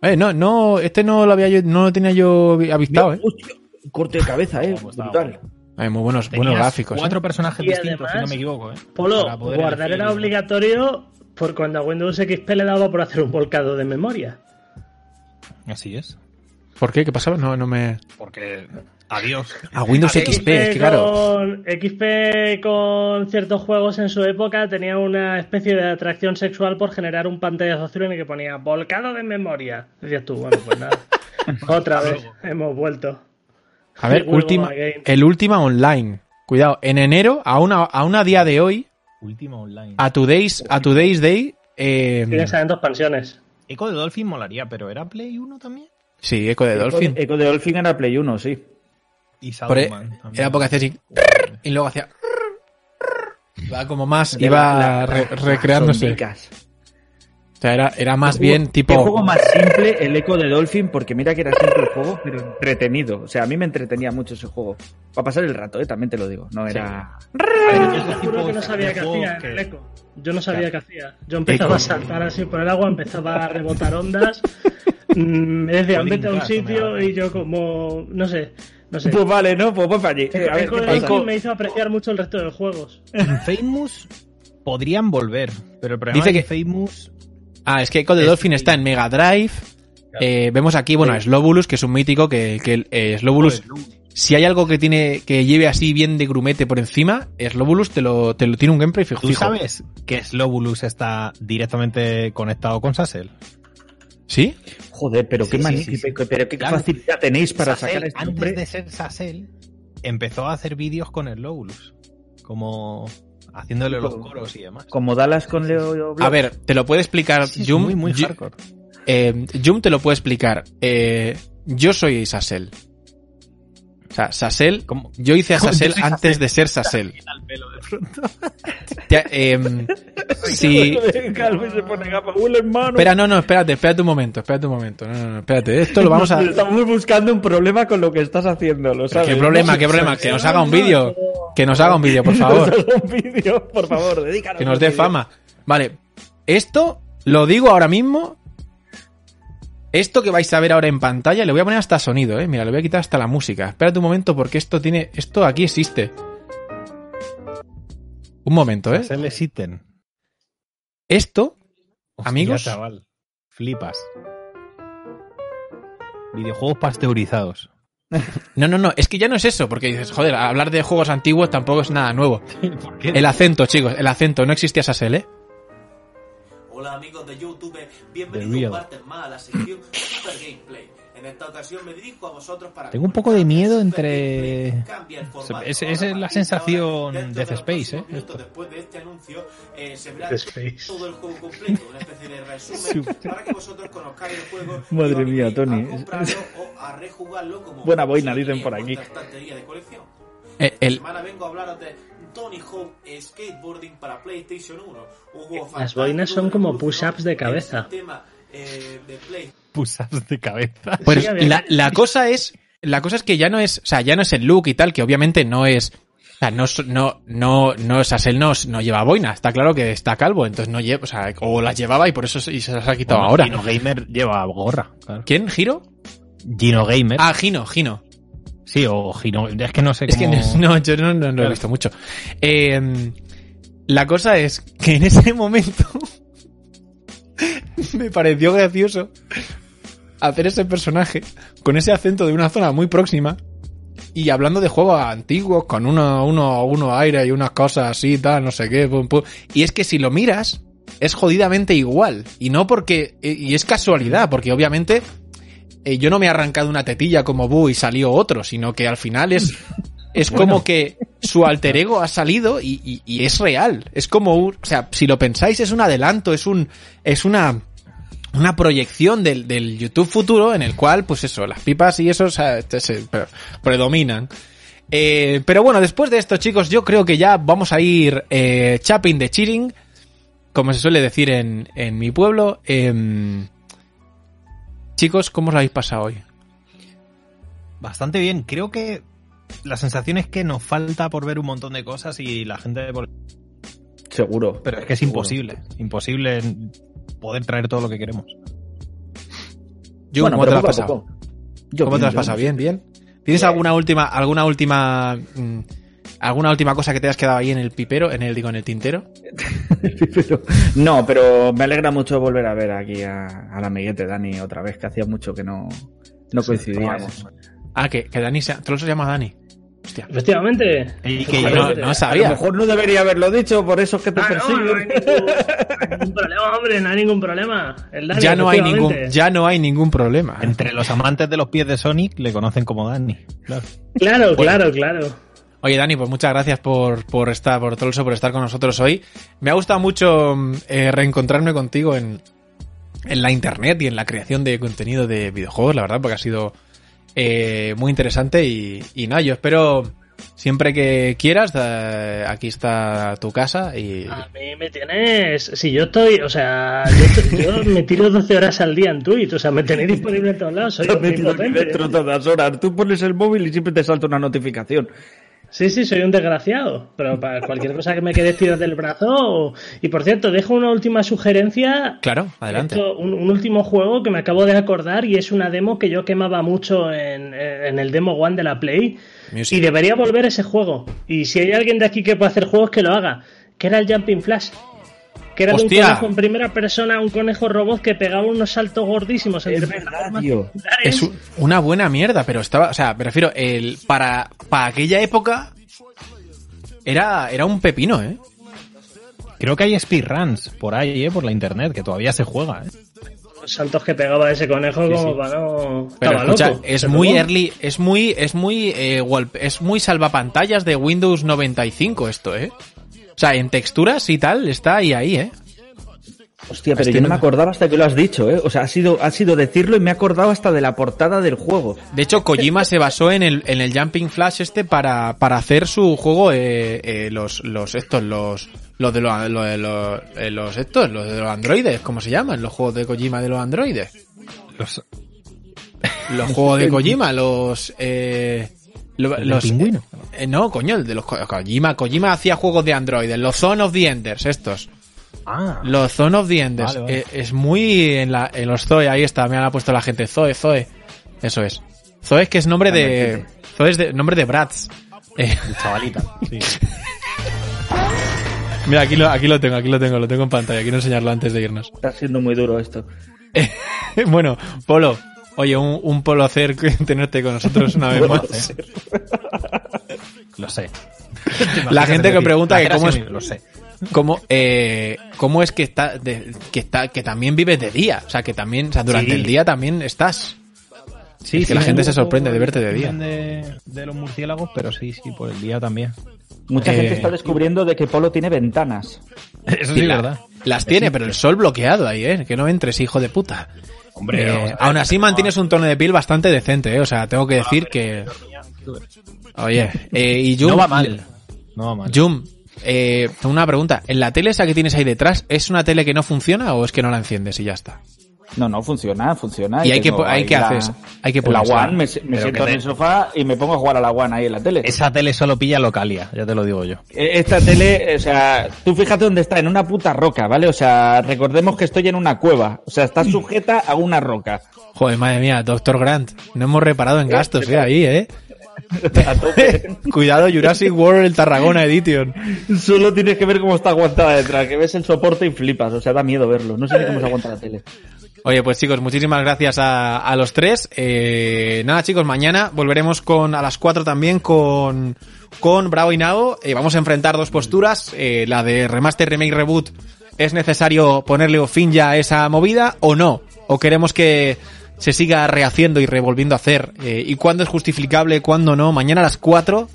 Eh, no, no, este no lo había yo, no lo tenía yo avistado, eh. Hostia, corte de cabeza, eh. Estaba Brutal. Guapo. Ay, muy buenos, buenos gráficos. Cuatro eh. personajes Y distintos, si no me equivoco, ¿eh? Polo, guardar era obligatorio por cuando a Windows XP le daba por hacer un volcado de memoria. Así es. ¿Por qué? ¿Qué pasaba? No, no me... Porque. Adiós. A Windows XP, es que claro. con, XP con ciertos juegos en su época tenía una especie de atracción sexual por generar un pantallazo azul en el que ponía volcado de memoria. Decías tú, bueno, pues nada. [LAUGHS] Otra vez, hemos vuelto. A ver, última, el última online. Cuidado, en enero, a una, a una día de hoy, Última online. a Today's, a Today's Day, eh, Tiene salen dos expansiones. Eco de Dolphin molaría, pero ¿era Play 1 también? sí, Eco de Dolphin. Echo de Dolphin era Play 1, sí. Y e- también. Era porque hacía así, y luego hacía... Iba como más, iba la- la- re- las recreándose. O sea, era, era más bien Qué juego tipo... más simple el Echo de Dolphin, porque mira que era simple el juego, pero entretenido. O sea, a mí me entretenía mucho ese juego. Para pasar el rato, ¿eh? también te lo digo. No era. Yo te juro que no sabía qué juego hacía en que- el. Yo no sabía qué hacía. Yo empezaba a saltar así por el agua, empezaba a rebotar ondas. [LAUGHS] mm, Me decían, Coding vete a un sitio y yo como, no sé, no sé. Pues vale, ¿no? Pues voy para allí. Eh, a ver, Echo ¿qué de pasa? Dolphin me hizo apreciar mucho el resto de los juegos. Infamous podrían volver, pero el problema Dice de que- Infamous Ah, es que Echo de Es- Dolphin está en Mega Drive. Eh, vemos aquí, bueno, a Slobulus, que es un mítico, que, que eh, Slobulus, si hay algo que tiene que lleve así bien de grumete por encima, Slobulus te lo, te lo tiene un gameplay fijo. ¿Tú fijo. sabes que Slobulus está directamente conectado con Sassel? ¿Sí? Joder, pero qué Sí, sí, sí, sí. pero qué Claro. facilidad tenéis para Sassel, sacar este antes de ser Sassel, empezó a hacer vídeos con Slobulus. Como haciéndole los Como- coros y demás. Como Dallas con Leo A ver, te lo puede explicar Sí, Jum. muy, muy hardcore. eh, Jum te lo puede explicar. Eh, yo soy Sassel. O sea, Sassel. ¿Cómo? Yo hice a Sassel antes Sassel. de ser Sassel. Al pelo de pronto. [LAUGHS] Te- em, espera, no, no, espérate, espérate un momento, espérate un momento. No, no, no, espérate. Esto lo vamos a. Estamos buscando un problema con lo que estás haciendo, lo sabes. ¿Qué problema, qué problema? Que nos haga un vídeo. Que nos haga un vídeo, por [LAUGHS] favor. Un vídeo, por favor, dedícanos. Que nos dé fama. Vale, esto lo digo ahora mismo. Esto que vais a ver ahora en pantalla, le voy a poner hasta sonido, eh. Mira, le voy a quitar hasta la música. Espérate un momento porque esto tiene. Esto aquí existe. Un momento, eh. Sassel existen. Esto, Hostia, Amigos. chaval. Flipas. Videojuegos pasteurizados. [LAUGHS] no, no, no, es que ya no es eso, porque dices, joder, hablar de juegos antiguos tampoco es nada nuevo. [LAUGHS] ¿Por qué? El acento, chicos, el acento, no existía Sassel, eh. Hola amigos de YouTube, The bienvenidos un martes más a la sección Super Gameplay. En esta ocasión me dirijo a vosotros para... Tengo un poco de miedo entre- formato. Es- esa es la sensación ahora, dentro Death de Space, ¿eh? minutos Después de este anuncio, eh, se verá todo el juego completo, una especie de resumen para que vosotros conozcáis el juego. Madre mía, Tony. A comprarlo o a rejugarlo como Buena boina, dicen por aquí. de colección. Eh, Esta el, semana vengo a hablaros de Tony Hawk Skateboarding para PlayStation 1. Un juego Las fantástico, boinas son como push-ups de cabeza. eh, Push-ups de cabeza. Pues Sí, ver. la, la cosa es, la cosa es que ya no es, o sea, ya no es el look y tal, que obviamente no es, o sea, no, no, no, no, Sassel no, no lleva boina, está claro que está calvo, entonces no lleva, o sea, o las llevaba y por eso se, y se las ha quitado Bueno, ahora. Gino Gamer lleva gorra. claro. ¿Quién? ¿Giro? Gino Gamer. Ah, Gino, Gino. Sí, o Gino. Es que no sé Es que cómo... no, yo no, no- no lo he visto mucho. Eh, la cosa es que en ese [LAUGHS] momento me pareció gracioso hacer ese personaje con ese acento de una zona muy próxima y hablando de juegos antiguos con uno, uno, uno aire y unas cosas así, tal, no sé qué, pum, pum. Y es que si lo miras, es jodidamente igual. Y no porque, y es casualidad, porque obviamente eh, yo no me he arrancado una tetilla como Bu y salió otro, sino que al final es, [LAUGHS] es como que su alter ego ha salido y, y- y es real. Es como un, o sea, si lo pensáis, es un adelanto, es un, es una, una proyección del, del YouTube futuro en el cual, pues eso, las pipas y eso o sea, este se pre- predominan. Eh, pero bueno, después de esto, chicos, yo creo que ya vamos a ir eh, chapping de cheating, como se suele decir en, en mi pueblo. Em, chicos, ¿cómo os lo habéis pasado hoy? Bastante bien. Creo que la sensación es que nos falta por ver un montón de cosas y la gente... por- Seguro. Pero es que es Seguro. imposible. Imposible poder traer todo lo que queremos. Yo, Bueno, ¿cómo te lo has pasado? ¿Cómo te lo has bien, pasado? Bien, bien. ¿Tienes alguna última, alguna última, mm, alguna última cosa que te has quedado ahí en el pipero, en el, digo, en el tintero? [LAUGHS] No, pero me alegra mucho volver a ver aquí a- al amiguete Dani otra vez, que hacía mucho que no, No coincidíamos. Ah, que, que Dani se, Troll se llama Dani. Hostia. Efectivamente. Y que no, no A lo sabía. mejor no debería haberlo dicho, por eso es que te Ah, no, persiguen. no hay ningún, no hay ningún problema, hombre, no hay ningún problema. El Dani, Ya no hay ningún, ya no hay ningún problema. Entre los amantes de los pies de Sonic le conocen como Danny. Claro. Claro, claro, claro. Oye, Dani, pues muchas gracias por, por estar, por todo eso, por estar con nosotros hoy. Me ha gustado mucho eh, reencontrarme contigo en, en la internet y en la creación de contenido de videojuegos, la verdad, porque ha sido eh, muy interesante y, y nada, yo espero siempre que quieras, eh, aquí está tu casa y... A mí me tienes. Si yo estoy. O sea, yo, yo me tiro 12 horas al día en Twitch. O sea, me tenéis disponible en todos lados. Soy [LAUGHS] aquí omnipotente. dentro todas horas. Tú pones el móvil y siempre te salta una notificación. Sí, sí, soy un desgraciado. Pero para cualquier cosa que me quede tirado del brazo. o- Y por cierto, dejo una última sugerencia. Claro, adelante. Esto, un, un último juego que me acabo de acordar y es una demo que yo quemaba mucho en, en el Demo One de la Play. Music. Y debería volver ese juego. Y si hay alguien de aquí que puede hacer juegos, que lo haga. Que era el Jumping Flash. Que era de un conejo en primera persona, un conejo robot que pegaba unos saltos gordísimos entre Es verdad, tío. Es una buena mierda, pero estaba, o sea, me refiero, el, para, para aquella época era, era un pepino, ¿eh? Creo que hay speedruns por ahí, ¿eh? por la internet, que todavía se juega. ¿eh? Los saltos que pegaba ese conejo como para no... Pero Estaba escucha, loco. es Pero muy bueno. early, es muy, es muy, eh, wall- es muy salvapantallas de Windows 95 esto, ¿eh? O sea, en texturas y tal, está ahí, ahí, ¿eh? Hostia, pero Estoy yo no me acordaba hasta que lo has dicho, ¿eh? O sea, ha sido, ha sido decirlo y me he acordado hasta de la portada del juego. De hecho, Kojima se basó en el, en el Jumping Flash este para, para hacer su juego, eh, eh, los, los, estos, los, los de los, lo de los, eh, los estos, los de los androides, ¿cómo se llaman? Los juegos de Kojima de los androides. Los, Los juegos de [LAUGHS] Kojima, los, eh, lo- ¿El del los, pingüino? eh, no, coño, el de los Ko- Kojima, Kojima hacía juegos de androides, los Zone of the Enders, estos. ah, Los Zone of the Enders. Vale, vale. Eh, es muy en, la, en los Zoe, ahí está, me han puesto la gente. Zoe, Zoe. Eso es. Zoe es que es nombre de. Zoe es de, nombre de Bratz. Eh, chavalita. Sí. [LAUGHS] mira, aquí lo, aquí lo tengo, aquí lo tengo, lo tengo en pantalla. Quiero enseñarlo antes de irnos. Está siendo muy duro esto. [LAUGHS] bueno, Polo. Oye, un, un placer [LAUGHS] tenerte con nosotros una vez más. ¿eh? Lo sé. La gente que pregunta que Hacer cómo es, Lo sé. cómo, eh, cómo es que está, de- que está, que también vives de día. O sea, que también, o sea, durante Sí. el día también estás. Sí, Es que la gente se sorprende de verte de día. De, de los murciélagos, pero sí, sí, por el día también. Mucha Eh, gente está descubriendo de que Polo tiene ventanas. [LAUGHS] Eso Sí, sí, la- verdad. Las tiene, pero el sol bloqueado ahí, ¿eh? Que no entres, hijo de puta. Hombre, Eh, ver, aún así mantienes un tono de piel bastante decente, ¿eh? O sea, tengo que decir que... Oye, eh, y Jum... No va mal. No va mal. Jum, eh, una pregunta. ¿En la tele esa que tienes ahí detrás, es una tele que no funciona o es que no la enciendes y ya está? No, no, funciona, funciona. ¿Y hay que hay que la- haces? Hay que la ponérsela. One, me, siento en el sofá y me pongo a jugar a la One ahí en la tele. Esa tele solo pilla localia, ya te lo digo yo. Eh, Esta tele, o sea, tú fíjate dónde está, en una puta roca, ¿vale? O sea, recordemos que estoy en una cueva. O sea, está sujeta a una roca. Joder, madre mía, Doctor Grant. No hemos reparado en gastos, ¿eh? Ahí, ¿eh? [LAUGHS] [LAUGHS] Cuidado, Jurassic World, el Tarragona Edition. Solo tienes que ver cómo está aguantada detrás, que ves el soporte y flipas. O sea, da miedo verlo. No sé ni cómo se aguanta la tele. Oye, pues chicos, muchísimas gracias a, a los tres. Eh, nada, chicos, mañana volveremos con a las 4 también con, con Bravo y Nao. Eh, vamos a enfrentar dos posturas. Eh, la de remaster, remake, reboot. ¿Es necesario ponerle fin ya a esa movida o no? ¿O queremos que se siga rehaciendo y revolviendo a hacer? Eh, ¿Y cuándo es justificable, cuándo no? Mañana a las 4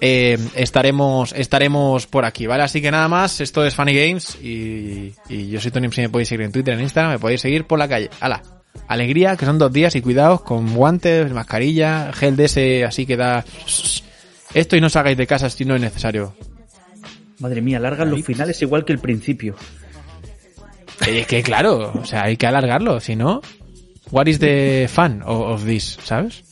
eh, estaremos estaremos por aquí, ¿vale? Así que nada más, esto es Funny Games y, y yo soy Tony, si me podéis seguir en Twitter, en Instagram, me podéis seguir por la calle. ¡Hala! Alegría, que son dos días y cuidados con guantes, mascarilla, gel de ese así que da... Esto y no salgáis de casa si no es necesario. Madre mía, largan los finales igual que el principio. Eh, Es que claro, o sea, hay que alargarlo, si no... What is the fun of, of this, ¿sabes?